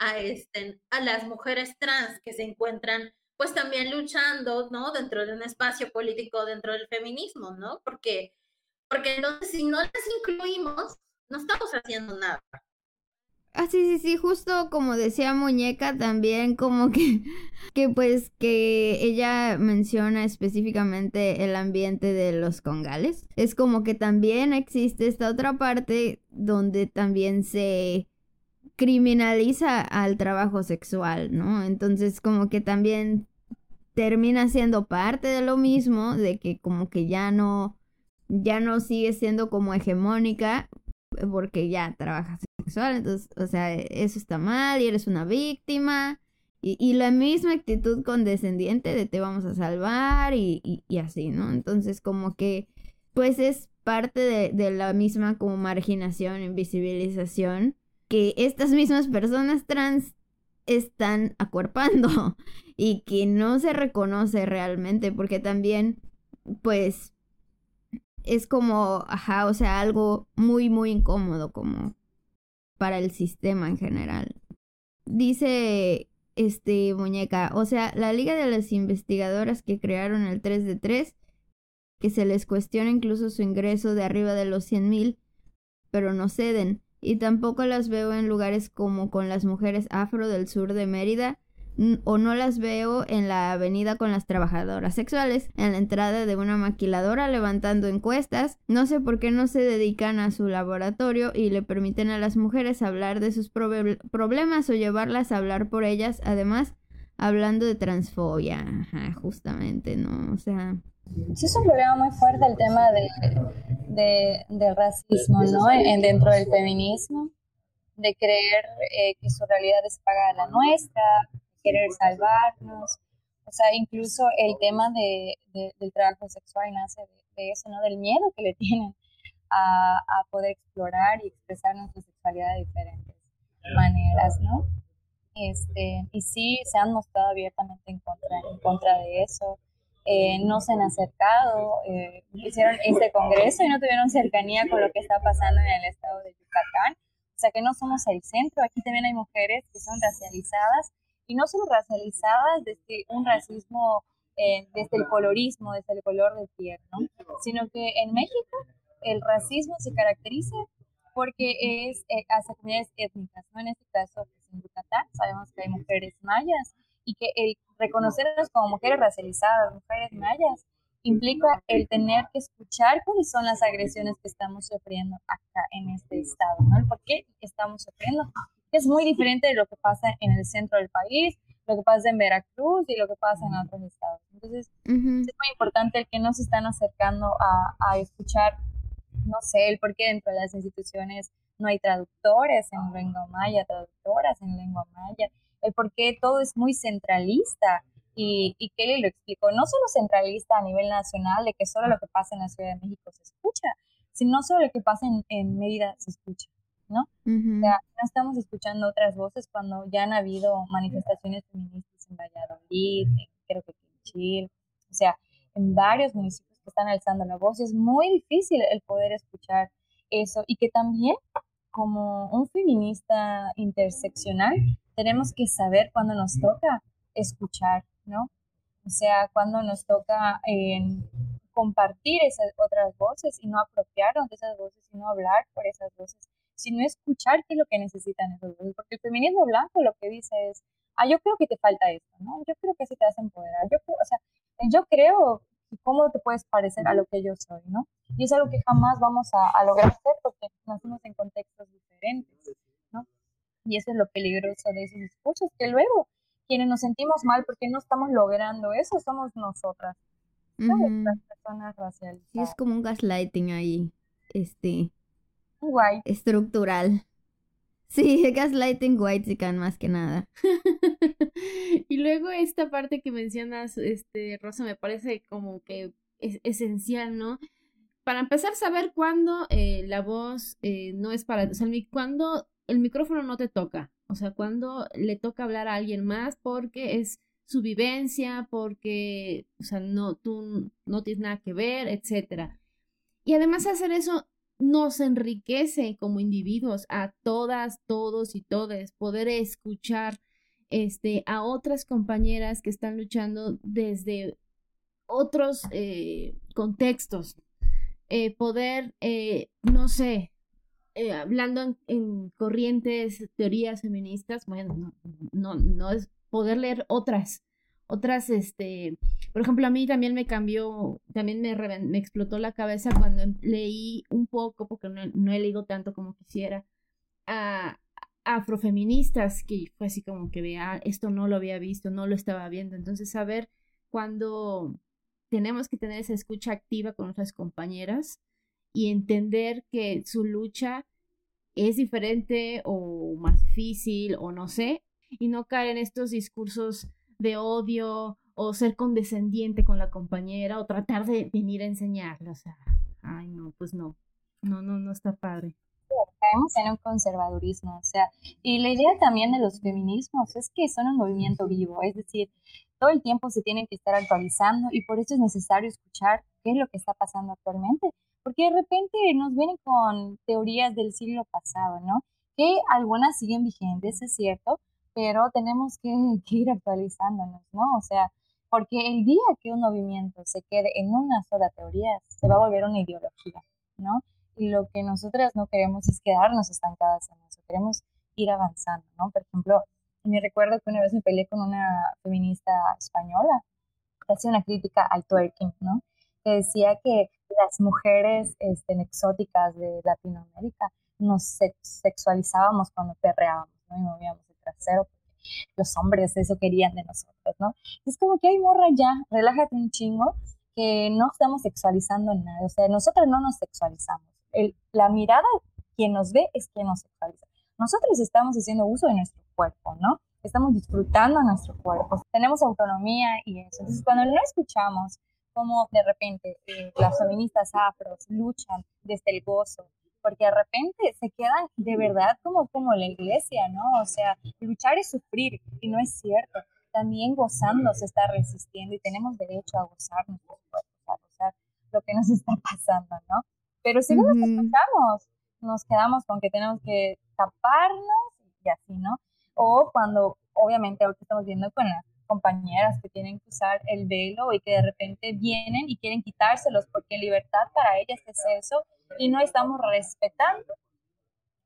Speaker 2: a, este, a las mujeres trans que se encuentran pues también luchando, ¿no? Dentro de un espacio político, dentro del feminismo, ¿no? Porque porque entonces si no las incluimos, no estamos haciendo nada.
Speaker 1: Ah, sí, sí, sí, justo como decía Muñeca también, como que, que pues que ella menciona específicamente el ambiente de los congales. Es como que también existe esta otra parte donde también se criminaliza al trabajo sexual, ¿no? Entonces como que también termina siendo parte de lo mismo, de que como que ya no, ya no sigue siendo como hegemónica, porque ya trabajas sexual, entonces, o sea, eso está mal y eres una víctima. Y, la misma actitud condescendiente de te vamos a salvar y, así, ¿no? Entonces, como que, pues es parte de, de, la misma como marginación, invisibilización, que estas mismas personas trans están acuerpando y que no se reconoce realmente, porque también, pues, es como, ajá, o sea, algo muy, muy incómodo como para el sistema en general. Dice este muñeca, o sea, la Liga de las Investigadoras que crearon el 3 de 3, que se les cuestiona incluso su ingreso de arriba de los 100 mil, pero no ceden, y tampoco las veo en lugares como con las mujeres afro del sur de Mérida, o no las veo en la avenida con las trabajadoras sexuales, en la entrada de una maquiladora levantando encuestas. No sé por qué no se dedican a su laboratorio y le permiten a las mujeres hablar de sus problemas o llevarlas a hablar por ellas, además hablando de transfobia, justamente, ¿no? O sea...
Speaker 4: Sí, es un problema muy fuerte el tema de, del racismo, ¿no? En, dentro del feminismo, de creer eh, que su realidad es pagar la nuestra, querer salvarnos. O sea, incluso el tema de, del trabajo sexual nace de, eso, ¿no? Del miedo que le tienen a, a poder explorar y expresar nuestra sexualidad de diferentes maneras, ¿no? Este, y sí, se han mostrado abiertamente en contra, en contra de eso. Eh, no se han acercado, eh, hicieron este congreso y no tuvieron cercanía con lo que está pasando en el estado de Yucatán. O sea que no somos el centro, aquí también hay mujeres que son racializadas y no solo racializadas desde un racismo, eh, desde el colorismo, desde el color de piel, ¿no? sino que en México el racismo se caracteriza porque es hacia comunidades étnicas, ¿no? En este caso, pues, en Yucatán, sabemos que hay mujeres mayas y que el reconocernos como mujeres racializadas, mujeres mayas, implica el tener que escuchar cuáles son las agresiones que estamos sufriendo acá en este estado, ¿no? El por qué estamos sufriendo es muy diferente de lo que pasa en el centro del país, lo que pasa en Veracruz y lo que pasa en otros estados. Entonces, es muy importante el que nos están acercando a, a escuchar, no sé, el por qué dentro de las instituciones no hay traductores en lengua maya, traductoras en lengua maya, el por qué todo es muy centralista. Y, y Kelly lo explicó, no solo centralista a nivel nacional, de que solo lo que pasa en la Ciudad de México se escucha, sino solo lo que pasa en, en Mérida se escucha. ¿no? O sea, no estamos escuchando otras voces cuando ya han habido manifestaciones feministas en Valladolid, creo que en Chile, o sea, en varios municipios que están alzando la voz. Es muy difícil el poder escuchar eso y que también como un feminista interseccional tenemos que saber cuándo nos toca escuchar, ¿no? O sea, cuando nos toca compartir esas otras voces y no apropiarnos de esas voces y no hablar por esas voces sino escuchar qué es lo que necesitan esos dos. Porque el feminismo blanco lo que dice es, ah, yo creo que te falta esto, ¿no? Yo creo que así te vas a empoderar. Yo creo, o sea, yo creo cómo te puedes parecer a lo que yo soy, ¿no? Y es algo que jamás vamos a, a lograr hacer porque nacimos en contextos diferentes. Y eso es lo peligroso de esos discursos, que luego quienes nos sentimos mal porque no estamos logrando eso somos nosotras, las personas raciales.
Speaker 1: Sí, es como un gaslighting ahí, este,
Speaker 4: White.
Speaker 1: Estructural. Sí, gaslighting white can más que nada.
Speaker 3: y luego esta parte que mencionas, este, Rosa, me parece como que es esencial, ¿no? Para empezar, saber cuándo eh, la voz eh, no es para, o sea, cuando el micrófono no te toca, o sea, cuando le toca hablar a alguien más porque es su vivencia, porque, o sea, no, tú no tienes nada que ver, etcétera. Y además hacer eso nos enriquece como individuos a todas, todos y todes poder escuchar este, a otras compañeras que están luchando desde otros eh, contextos. eh, poder, eh, no sé, eh, hablando en, corrientes, teorías feministas, bueno, no, no, no es poder leer otras, otras, este, por ejemplo, a mí también me cambió, también me, me explotó la cabeza cuando leí un poco, porque no, no he leído tanto como quisiera, a, afrofeministas, que fue así como que vea, ah, esto no lo había visto, no lo estaba viendo. Entonces, saber cuando tenemos que tener esa escucha activa con nuestras compañeras y entender que su lucha es diferente o más difícil o no sé, y no caer en estos discursos de odio o ser condescendiente con la compañera o tratar de venir a enseñarle. O sea, ay no, pues no, no, no, no está padre
Speaker 4: caemos en un conservadurismo, o sea, y la idea también de los feminismos es que son un movimiento vivo, es decir, todo el tiempo se tienen que estar actualizando y por eso es necesario escuchar qué es lo que está pasando actualmente, porque de repente nos vienen con teorías del siglo pasado, ¿no? Que algunas siguen vigentes, es cierto, pero tenemos que, que ir actualizándonos, ¿no? O sea, porque el día que un movimiento se quede en una sola teoría, se va a volver una ideología, ¿no? y lo que nosotras no queremos es quedarnos estancadas en eso, queremos ir avanzando, ¿no? Por ejemplo, me recuerdo que una vez me peleé con una feminista española que hacía una crítica al twerking, ¿no? Que decía que las mujeres este, exóticas de Latinoamérica nos sexualizábamos cuando perreábamos, ¿no? Y movíamos el trasero porque los hombres eso querían de nosotros, ¿no? Es como que hay morra ya, relájate un chingo, que no estamos sexualizando nada, o sea, nosotras no nos sexualizamos la mirada, quien nos ve es quien nos sexualiza. Nosotros estamos haciendo uso de nuestro cuerpo, ¿no? Estamos disfrutando nuestro cuerpo, tenemos autonomía y eso. Entonces, cuando no escuchamos cómo de repente eh, las feministas afros luchan desde el gozo, porque de repente se quedan de verdad como, como la iglesia, ¿no? O sea, luchar es sufrir y no es cierto. También gozando se está resistiendo y tenemos derecho a gozar nuestros cuerpos, a gozar lo que nos está pasando, ¿no? Pero si no nos escuchamos, nos quedamos con que tenemos que taparnos y así, ¿no? O cuando, obviamente, ahorita estamos viendo con las compañeras que tienen que usar el velo y que de repente vienen y quieren quitárselos porque libertad para ellas es eso y no estamos respetando,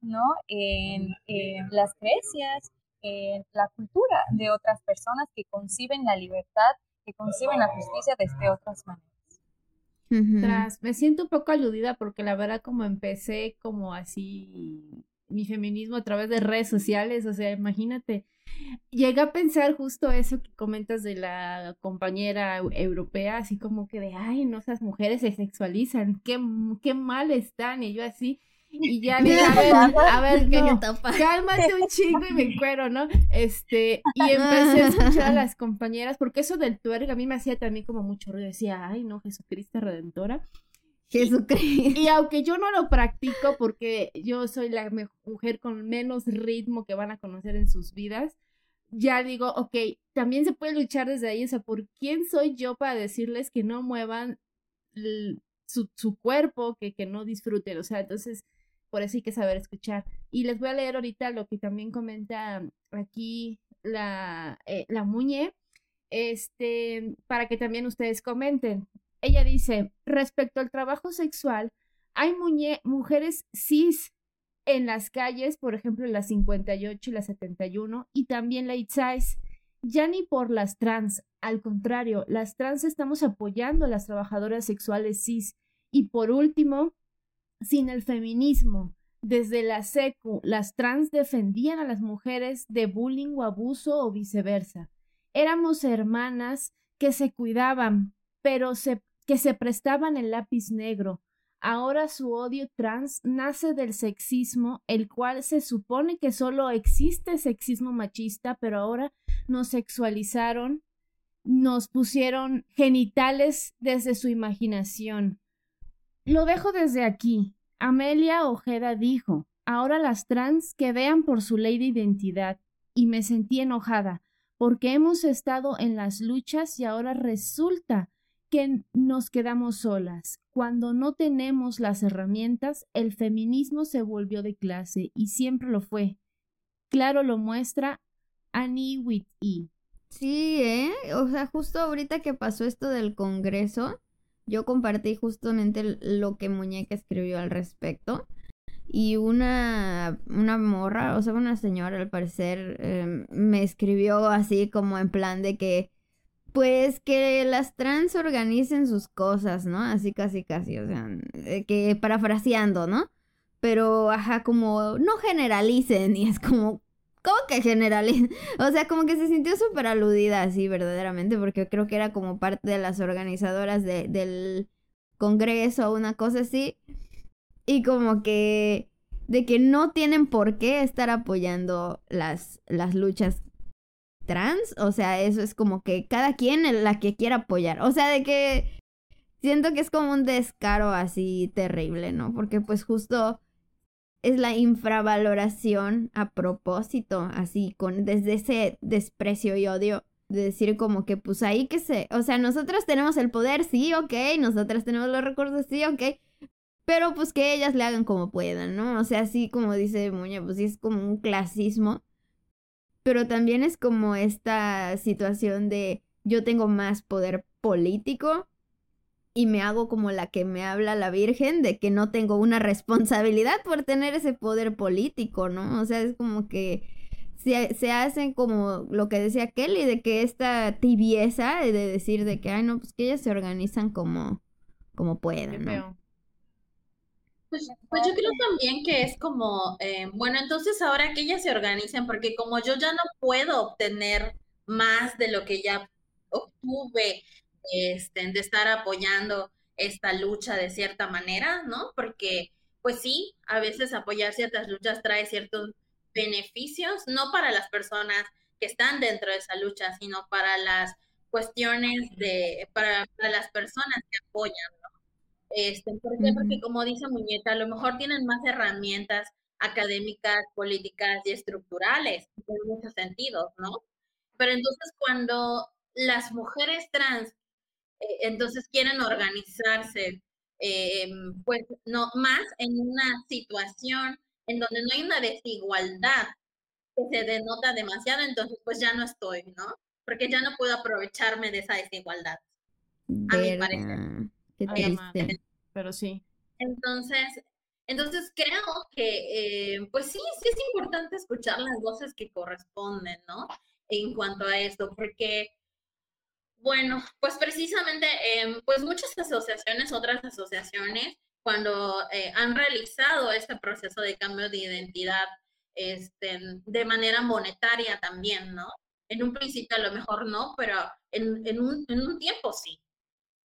Speaker 4: ¿no? En, en las creencias, en la cultura de otras personas que conciben la libertad, que conciben la justicia desde otras maneras
Speaker 3: me siento un poco aludida porque la verdad como empecé como así mi feminismo a través de redes sociales, o sea, imagínate, llegué a pensar justo eso que comentas de la compañera europea, así como que de, ay, no, esas mujeres se sexualizan, qué, qué mal están, y yo así, y ya dije, a ver, a ver, cálmate un chingo y me encuero, ¿no? Este, y empecé a escuchar a las compañeras, porque eso del tuerga a mí me hacía también como mucho ruido, decía, ay, no, Jesucristo Redentora.
Speaker 1: Jesucristo.
Speaker 3: Y, aunque yo no lo practico porque yo soy la mujer con menos ritmo que van a conocer en sus vidas, ya digo, ok, también se puede luchar desde ahí, o sea, ¿por quién soy yo para decirles que no muevan su, su, cuerpo, que, que no disfruten? O sea, entonces por eso hay que saber escuchar. Y les voy a leer ahorita lo que también comenta aquí la, eh, la Muñe, este, para que también ustedes comenten. Ella dice, respecto al trabajo sexual, hay mujeres cis en las calles, por ejemplo, la 58 y la 71, y también la size. Ya ni por las trans, al contrario, las trans estamos apoyando a las trabajadoras sexuales cis. Y por último, sin el feminismo. Desde la SECU, las trans defendían a las mujeres de bullying o abuso o viceversa. Éramos hermanas que se cuidaban, pero se, que se prestaban el lápiz negro. Ahora su odio trans nace del sexismo, el cual se supone que solo existe sexismo machista, pero ahora nos sexualizaron, nos pusieron genitales desde su imaginación. Lo dejo desde aquí. Amelia Ojeda dijo, ahora las trans que vean por su ley de identidad, y me sentí enojada, porque hemos estado en las luchas y ahora resulta que nos quedamos solas. Cuando no tenemos las herramientas, el feminismo se volvió de clase y siempre lo fue. Claro lo muestra Annie Whitty.
Speaker 1: Sí, ¿eh? O sea, justo ahorita que pasó esto del Congreso, yo compartí justamente lo que Muñeca escribió al respecto. Y una, una morra, o sea, una señora al parecer, em, me escribió así como en plan de que, pues que las trans organicen sus cosas, ¿no? Así casi casi, o sea, que parafraseando, ¿no? Pero, ajá, como no generalicen y es como, ¿Cómo que generalicen? O sea, como que se sintió súper aludida así, verdaderamente, porque creo que era como parte de las organizadoras de, del congreso o una cosa así. Y como que de que no tienen por qué estar apoyando las, las luchas trans. O sea, eso es como que cada quien la que quiera apoyar. O sea, de que siento que es como un descaro así terrible, ¿no? Porque pues justo es la infravaloración a propósito, así, con desde ese desprecio y odio de decir como que pues ahí que se, o sea, nosotros tenemos el poder, sí, ok, nosotras tenemos los recursos, sí, ok, pero pues que ellas le hagan como puedan, ¿no? O sea, así como dice Muña, pues sí es como un clasismo, pero también es como esta situación de yo tengo más poder político y me hago como la que me habla la Virgen de que no tengo una responsabilidad por tener ese poder político, ¿no? O sea, es como que se, se hacen como lo que decía Kelly, de que esta tibieza de decir de que, ay, no, pues que ellas se organizan como, como puedan, ¿no?
Speaker 2: Pues, pues, yo creo también que es como, eh, bueno, entonces ahora que ellas se organizan, porque como yo ya no puedo obtener más de lo que ya obtuve este, de estar apoyando esta lucha de cierta manera, ¿no? Porque, pues sí, a veces apoyar ciertas luchas trae ciertos beneficios, no para las personas que están dentro de esa lucha, sino para las cuestiones de, para, las personas que apoyan. Este, ¿Por qué? Porque como dice Muñeca, a lo mejor tienen más herramientas académicas, políticas y estructurales en muchos sentidos, ¿no? Pero entonces cuando las mujeres trans eh, entonces quieren organizarse, eh, pues no más en una situación en donde no hay una desigualdad que se denota demasiado, entonces pues ya no estoy, ¿no? Porque ya no puedo aprovecharme de esa desigualdad. A mi
Speaker 3: parecer. Pero sí.
Speaker 2: Entonces, entonces creo que, eh, pues sí, sí es importante escuchar las voces que corresponden, ¿no? En cuanto a esto, porque bueno, pues precisamente, em, pues muchas asociaciones, otras asociaciones, cuando eh, han realizado este proceso de cambio de identidad este, de manera monetaria también, ¿no? En un principio a lo mejor no, pero en, en, un, en un tiempo sí,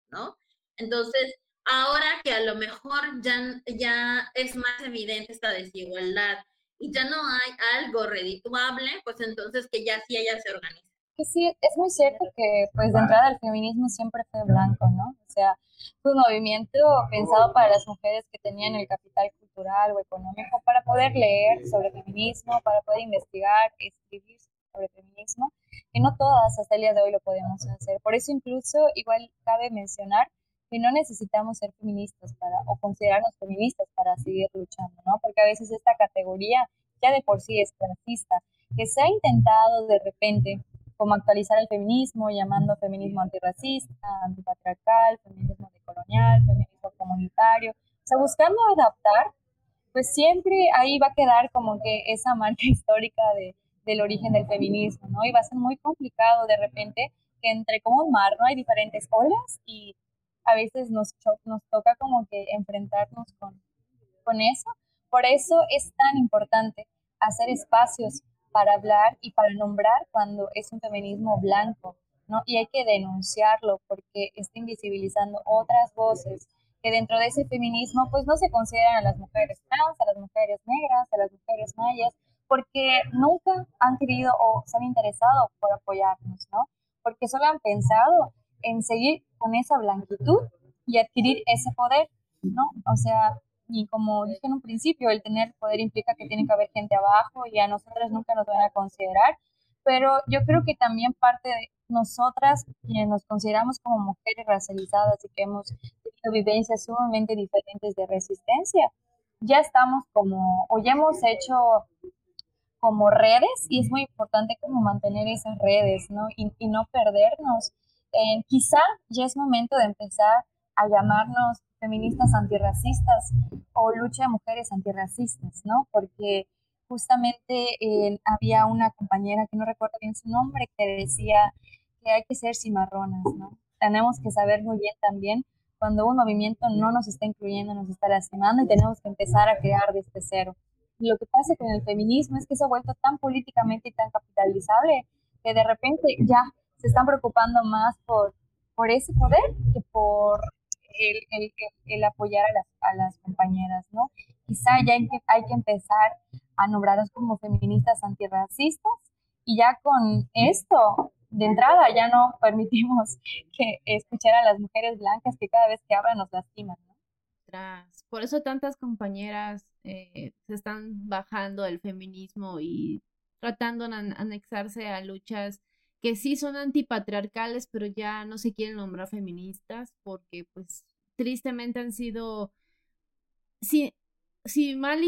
Speaker 2: ¿no? Entonces, ahora que a lo mejor ya, ya es más evidente esta desigualdad y ya no hay algo redituable, pues entonces que ya sí ella se organiza
Speaker 4: sí, es muy cierto que pues de entrada el feminismo siempre fue blanco, ¿no? O sea, fue un movimiento pensado para las mujeres que tenían el capital cultural o económico para poder leer sobre feminismo, para poder investigar, escribir sobre feminismo, que no todas hasta el día de hoy lo podemos hacer. Por eso incluso igual cabe mencionar que no necesitamos ser feministas para o considerarnos feministas para seguir luchando, ¿no? Porque a veces esta categoría ya de por sí es clasista, que se ha intentado de repente como actualizar el feminismo, llamando feminismo antirracista, antipatriarcal, feminismo decolonial, feminismo comunitario, o sea, buscando adaptar, pues siempre ahí va a quedar como que esa marca histórica de, del origen del feminismo, ¿no? Y va a ser muy complicado de repente que entre como un mar, ¿no? Hay diferentes olas y a veces nos, nos toca como que enfrentarnos con, con eso. Por eso es tan importante hacer espacios para hablar y para nombrar cuando es un feminismo blanco, ¿no? Y hay que denunciarlo porque está invisibilizando otras voces que dentro de ese feminismo pues no se consideran a las mujeres trans, a las mujeres negras, a las mujeres mayas, porque nunca han querido o se han interesado por apoyarnos, ¿no? Porque solo han pensado en seguir con esa blanquitud y adquirir ese poder, ¿no? O sea, y como dije en un principio, el tener poder implica que tiene que haber gente abajo y a nosotras nunca nos van a considerar, pero yo creo que también parte de nosotras, quienes nos consideramos como mujeres racializadas y que hemos tenido vivencias sumamente diferentes de resistencia, ya estamos como, o ya hemos hecho como redes y es muy importante como mantener esas redes, ¿no? Y, y no perdernos. Eh, quizá ya es momento de empezar a llamarnos feministas antirracistas o lucha de mujeres antirracistas, ¿no? Porque justamente eh, había una compañera que no recuerdo bien su nombre que decía que hay que ser cimarronas, ¿no? Tenemos que saber muy bien también cuando un movimiento no nos está incluyendo, nos está lastimando y tenemos que empezar a crear desde cero. Lo que pasa con el feminismo es que se ha vuelto tan políticamente y tan capitalizable que de repente ya se están preocupando más por, por ese poder que por el, el, el apoyar a las, a las, compañeras, ¿no? Quizá ya hay que, hay que empezar a nombrarlas como feministas antirracistas y ya con esto, de entrada, ya no permitimos que escuchar a las mujeres blancas que cada vez que hablan nos lastiman, ¿no?
Speaker 3: Por eso tantas compañeras eh, se están bajando del feminismo y tratando de anexarse a luchas que sí son antipatriarcales, pero ya no se quieren nombrar feministas porque pues tristemente han sido, sí, sí mal,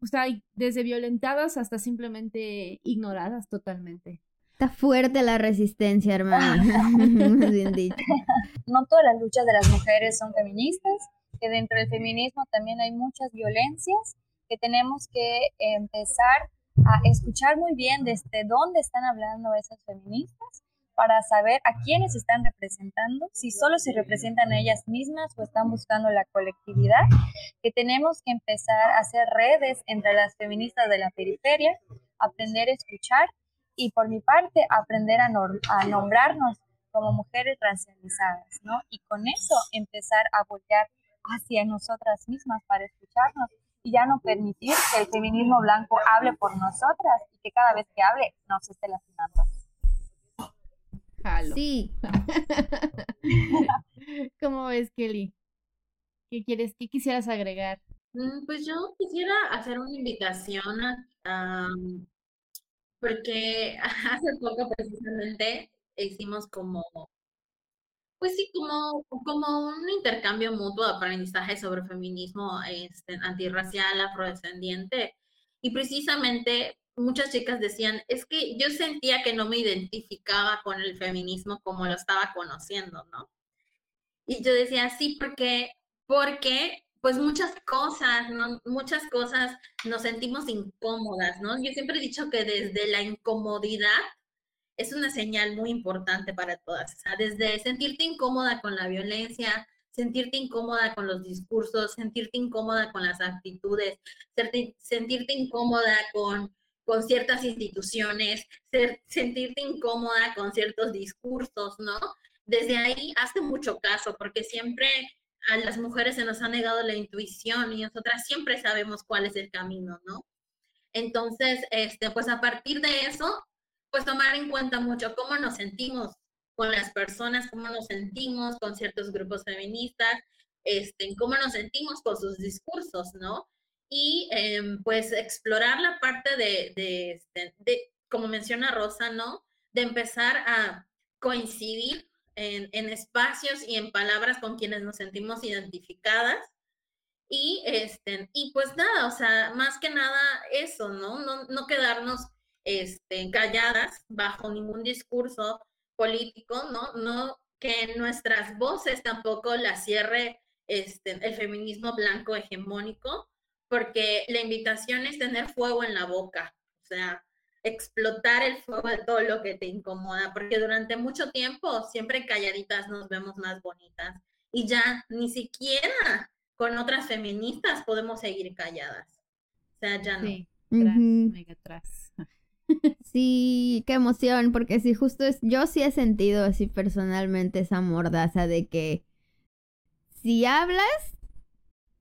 Speaker 3: o sea, desde violentadas hasta simplemente ignoradas totalmente.
Speaker 1: Está fuerte la resistencia, hermana. bien dicho.
Speaker 4: No todas las luchas de las mujeres son feministas, que dentro del feminismo también hay muchas violencias que tenemos que empezar a escuchar muy bien desde dónde están hablando esas feministas para saber a quiénes están representando, si solo se representan a ellas mismas o están buscando la colectividad, que tenemos que empezar a hacer redes entre las feministas de la periferia, aprender a escuchar y por mi parte aprender a, a nombrarnos como mujeres racializadas, ¿no? Y con eso empezar a voltear hacia nosotras mismas para escucharnos y ya no permitir que el feminismo blanco hable por nosotras y que cada vez que hable nos esté lastimando.
Speaker 1: Sí.
Speaker 3: ¿Cómo ves, Kelly? ¿Qué quieres, qué quisieras agregar?
Speaker 2: Mm, pues yo quisiera hacer una invitación a, porque hace poco precisamente hicimos como pues sí, como, como un intercambio mutuo de aprendizaje sobre feminismo este, antirracial, afrodescendiente. Y precisamente muchas chicas decían, es que yo sentía que no me identificaba con el feminismo como lo estaba conociendo, ¿no? Y yo decía, sí, porque, porque pues muchas cosas. Muchas cosas nos sentimos incómodas, ¿no? Yo siempre he dicho que desde la incomodidad es una señal muy importante para todas. Desde sentirte incómoda con la violencia, sentirte incómoda con los discursos, sentirte incómoda con las actitudes, sentirte incómoda con, con ciertas instituciones, sentirte incómoda con ciertos discursos, ¿no? Desde ahí hace mucho caso, porque siempre a las mujeres se nos ha negado la intuición y nosotras siempre sabemos cuál es el camino, ¿no? Entonces, este, pues a partir de eso, pues tomar en cuenta mucho cómo nos sentimos con las personas, cómo nos sentimos con ciertos grupos feministas, este, cómo nos sentimos con sus discursos, ¿no? Y em, pues explorar la parte de, de, este, de, como menciona Rosa, ¿no? De empezar a coincidir en, en, espacios y en palabras con quienes nos sentimos identificadas. Y, este, y pues nada, o sea, más que nada eso, ¿no? No, no quedarnos este, calladas bajo ningún discurso político, ¿no? No que nuestras voces tampoco las cierre este, el feminismo blanco hegemónico, porque la invitación es tener fuego en la boca, o sea, explotar el fuego de todo lo que te incomoda, porque durante mucho tiempo siempre calladitas nos vemos más bonitas y ya ni siquiera con otras feministas podemos seguir calladas. O sea, ya no.
Speaker 3: Sí, mega atrás.
Speaker 1: Sí, qué emoción, porque sí, justo es, yo sí he sentido así personalmente esa mordaza de que si hablas,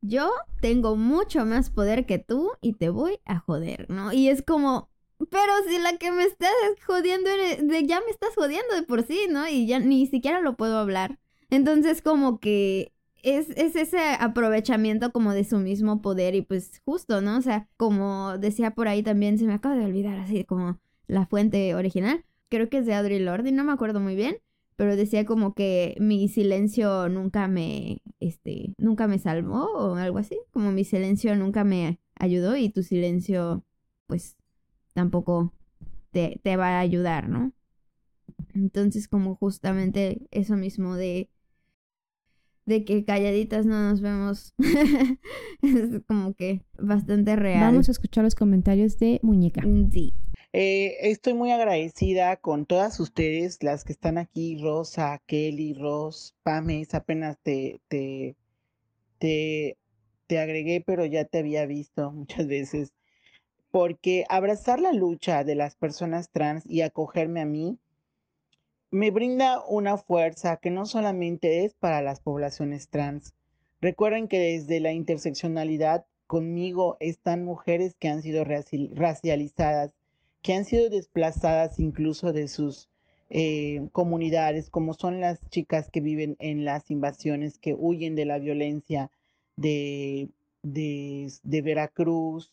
Speaker 1: yo tengo mucho más poder que tú y te voy a joder, ¿no? Y es como, pero si la que me estás jodiendo de, ya me estás jodiendo de por sí, ¿no? Y ya ni siquiera lo puedo hablar. Entonces como que es, es, ese aprovechamiento como de su mismo poder y pues justo, ¿no? O sea, como decía por ahí también, se me acaba de olvidar así como la fuente original, creo que es de Audre Lorde, no me acuerdo muy bien, pero decía como que mi silencio nunca me, este, nunca me salvó o algo así, como mi silencio nunca me ayudó y tu silencio pues tampoco te, te va a ayudar, ¿no? Entonces como justamente eso mismo de de que calladitas no nos vemos. es como que bastante real.
Speaker 3: Vamos a escuchar los comentarios de Muñeca.
Speaker 1: Mm, Sí.
Speaker 5: Eh, estoy muy agradecida con todas ustedes, las que están aquí, Rosa, Kelly, Ros, Pames, apenas te, te, te, te agregué, pero ya te había visto muchas veces, porque abrazar la lucha de las personas trans y acogerme a mí me brinda una fuerza que no solamente es para las poblaciones trans. Recuerden que desde la interseccionalidad conmigo están mujeres que han sido raci- racializadas, que han sido desplazadas incluso de sus eh, comunidades, como son las chicas que viven en las invasiones, que huyen de la violencia de, de, de Veracruz,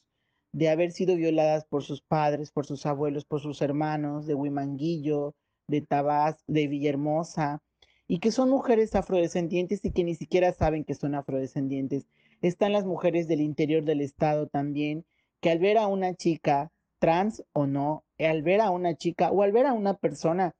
Speaker 5: de haber sido violadas por sus padres, por sus abuelos, por sus hermanos, de Huimanguillo, de Tabasco, de Villahermosa, y que son mujeres afrodescendientes y que ni siquiera saben que son afrodescendientes. Están las mujeres del interior del estado también, que al ver a una chica trans o no, al ver a una chica o al ver a una persona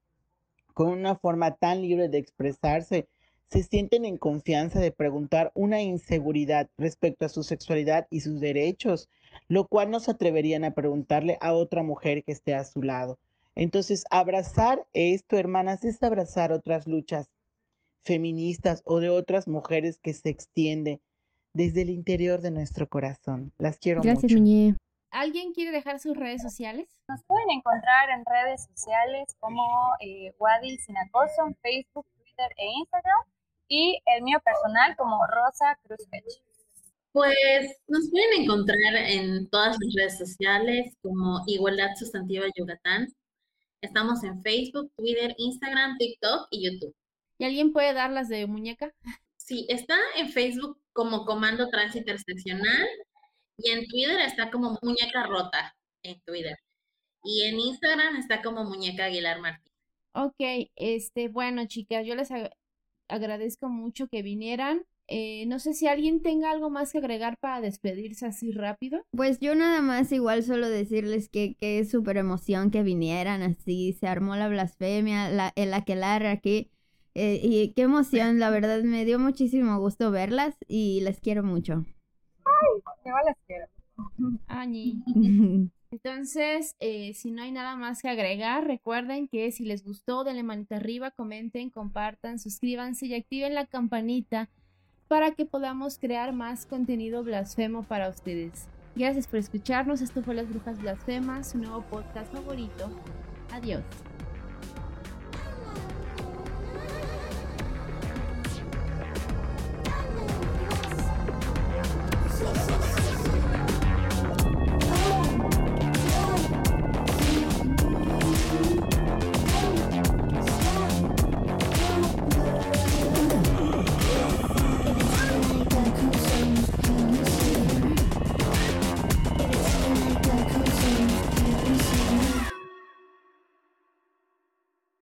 Speaker 5: con una forma tan libre de expresarse, se sienten en confianza de preguntar una inseguridad respecto a su sexualidad y sus derechos, lo cual no se atreverían a preguntarle a otra mujer que esté a su lado. Entonces, abrazar esto, hermanas, es abrazar otras luchas feministas o de otras mujeres que se extiende desde el interior de nuestro corazón. Las quiero
Speaker 3: Gracias,
Speaker 5: mucho.
Speaker 3: ¿Alguien quiere dejar sus redes sociales?
Speaker 4: Nos pueden encontrar en redes sociales como eh, Wadi Sin Acoso en Facebook, Twitter e Instagram. Y el mío personal como Rosa Cruz Pech.
Speaker 2: Pues nos pueden encontrar en todas las redes sociales como Igualdad Sustantiva Yucatán. Estamos en Facebook, Twitter, Instagram, TikTok y YouTube.
Speaker 3: ¿Y alguien puede dar las de Muñeca?
Speaker 2: Sí, está en Facebook como Comando Trans Interseccional y en Twitter está como Muñeca Rota en Twitter. Y en Instagram está como Muñeca Aguilar Martín.
Speaker 3: Ok, este, bueno, chicas, yo les ag- agradezco mucho que vinieran. Eh, no sé si alguien tenga algo más que agregar para despedirse así rápido.
Speaker 1: Pues yo nada más igual solo decirles que, que es súper emoción que vinieran así, se armó la blasfemia, la, el aquelarre aquí, eh, y qué emoción, la verdad me dio muchísimo gusto verlas y les quiero mucho.
Speaker 4: Yo les quiero.
Speaker 3: Añi. Entonces, eh, si no hay nada más que agregar, recuerden que si les gustó, denle manita arriba, comenten, compartan, suscríbanse y activen la campanita para que podamos crear más contenido blasfemo para ustedes. Gracias por escucharnos. Esto fue Las Brujas Blasfemas, su nuevo podcast favorito. Adiós.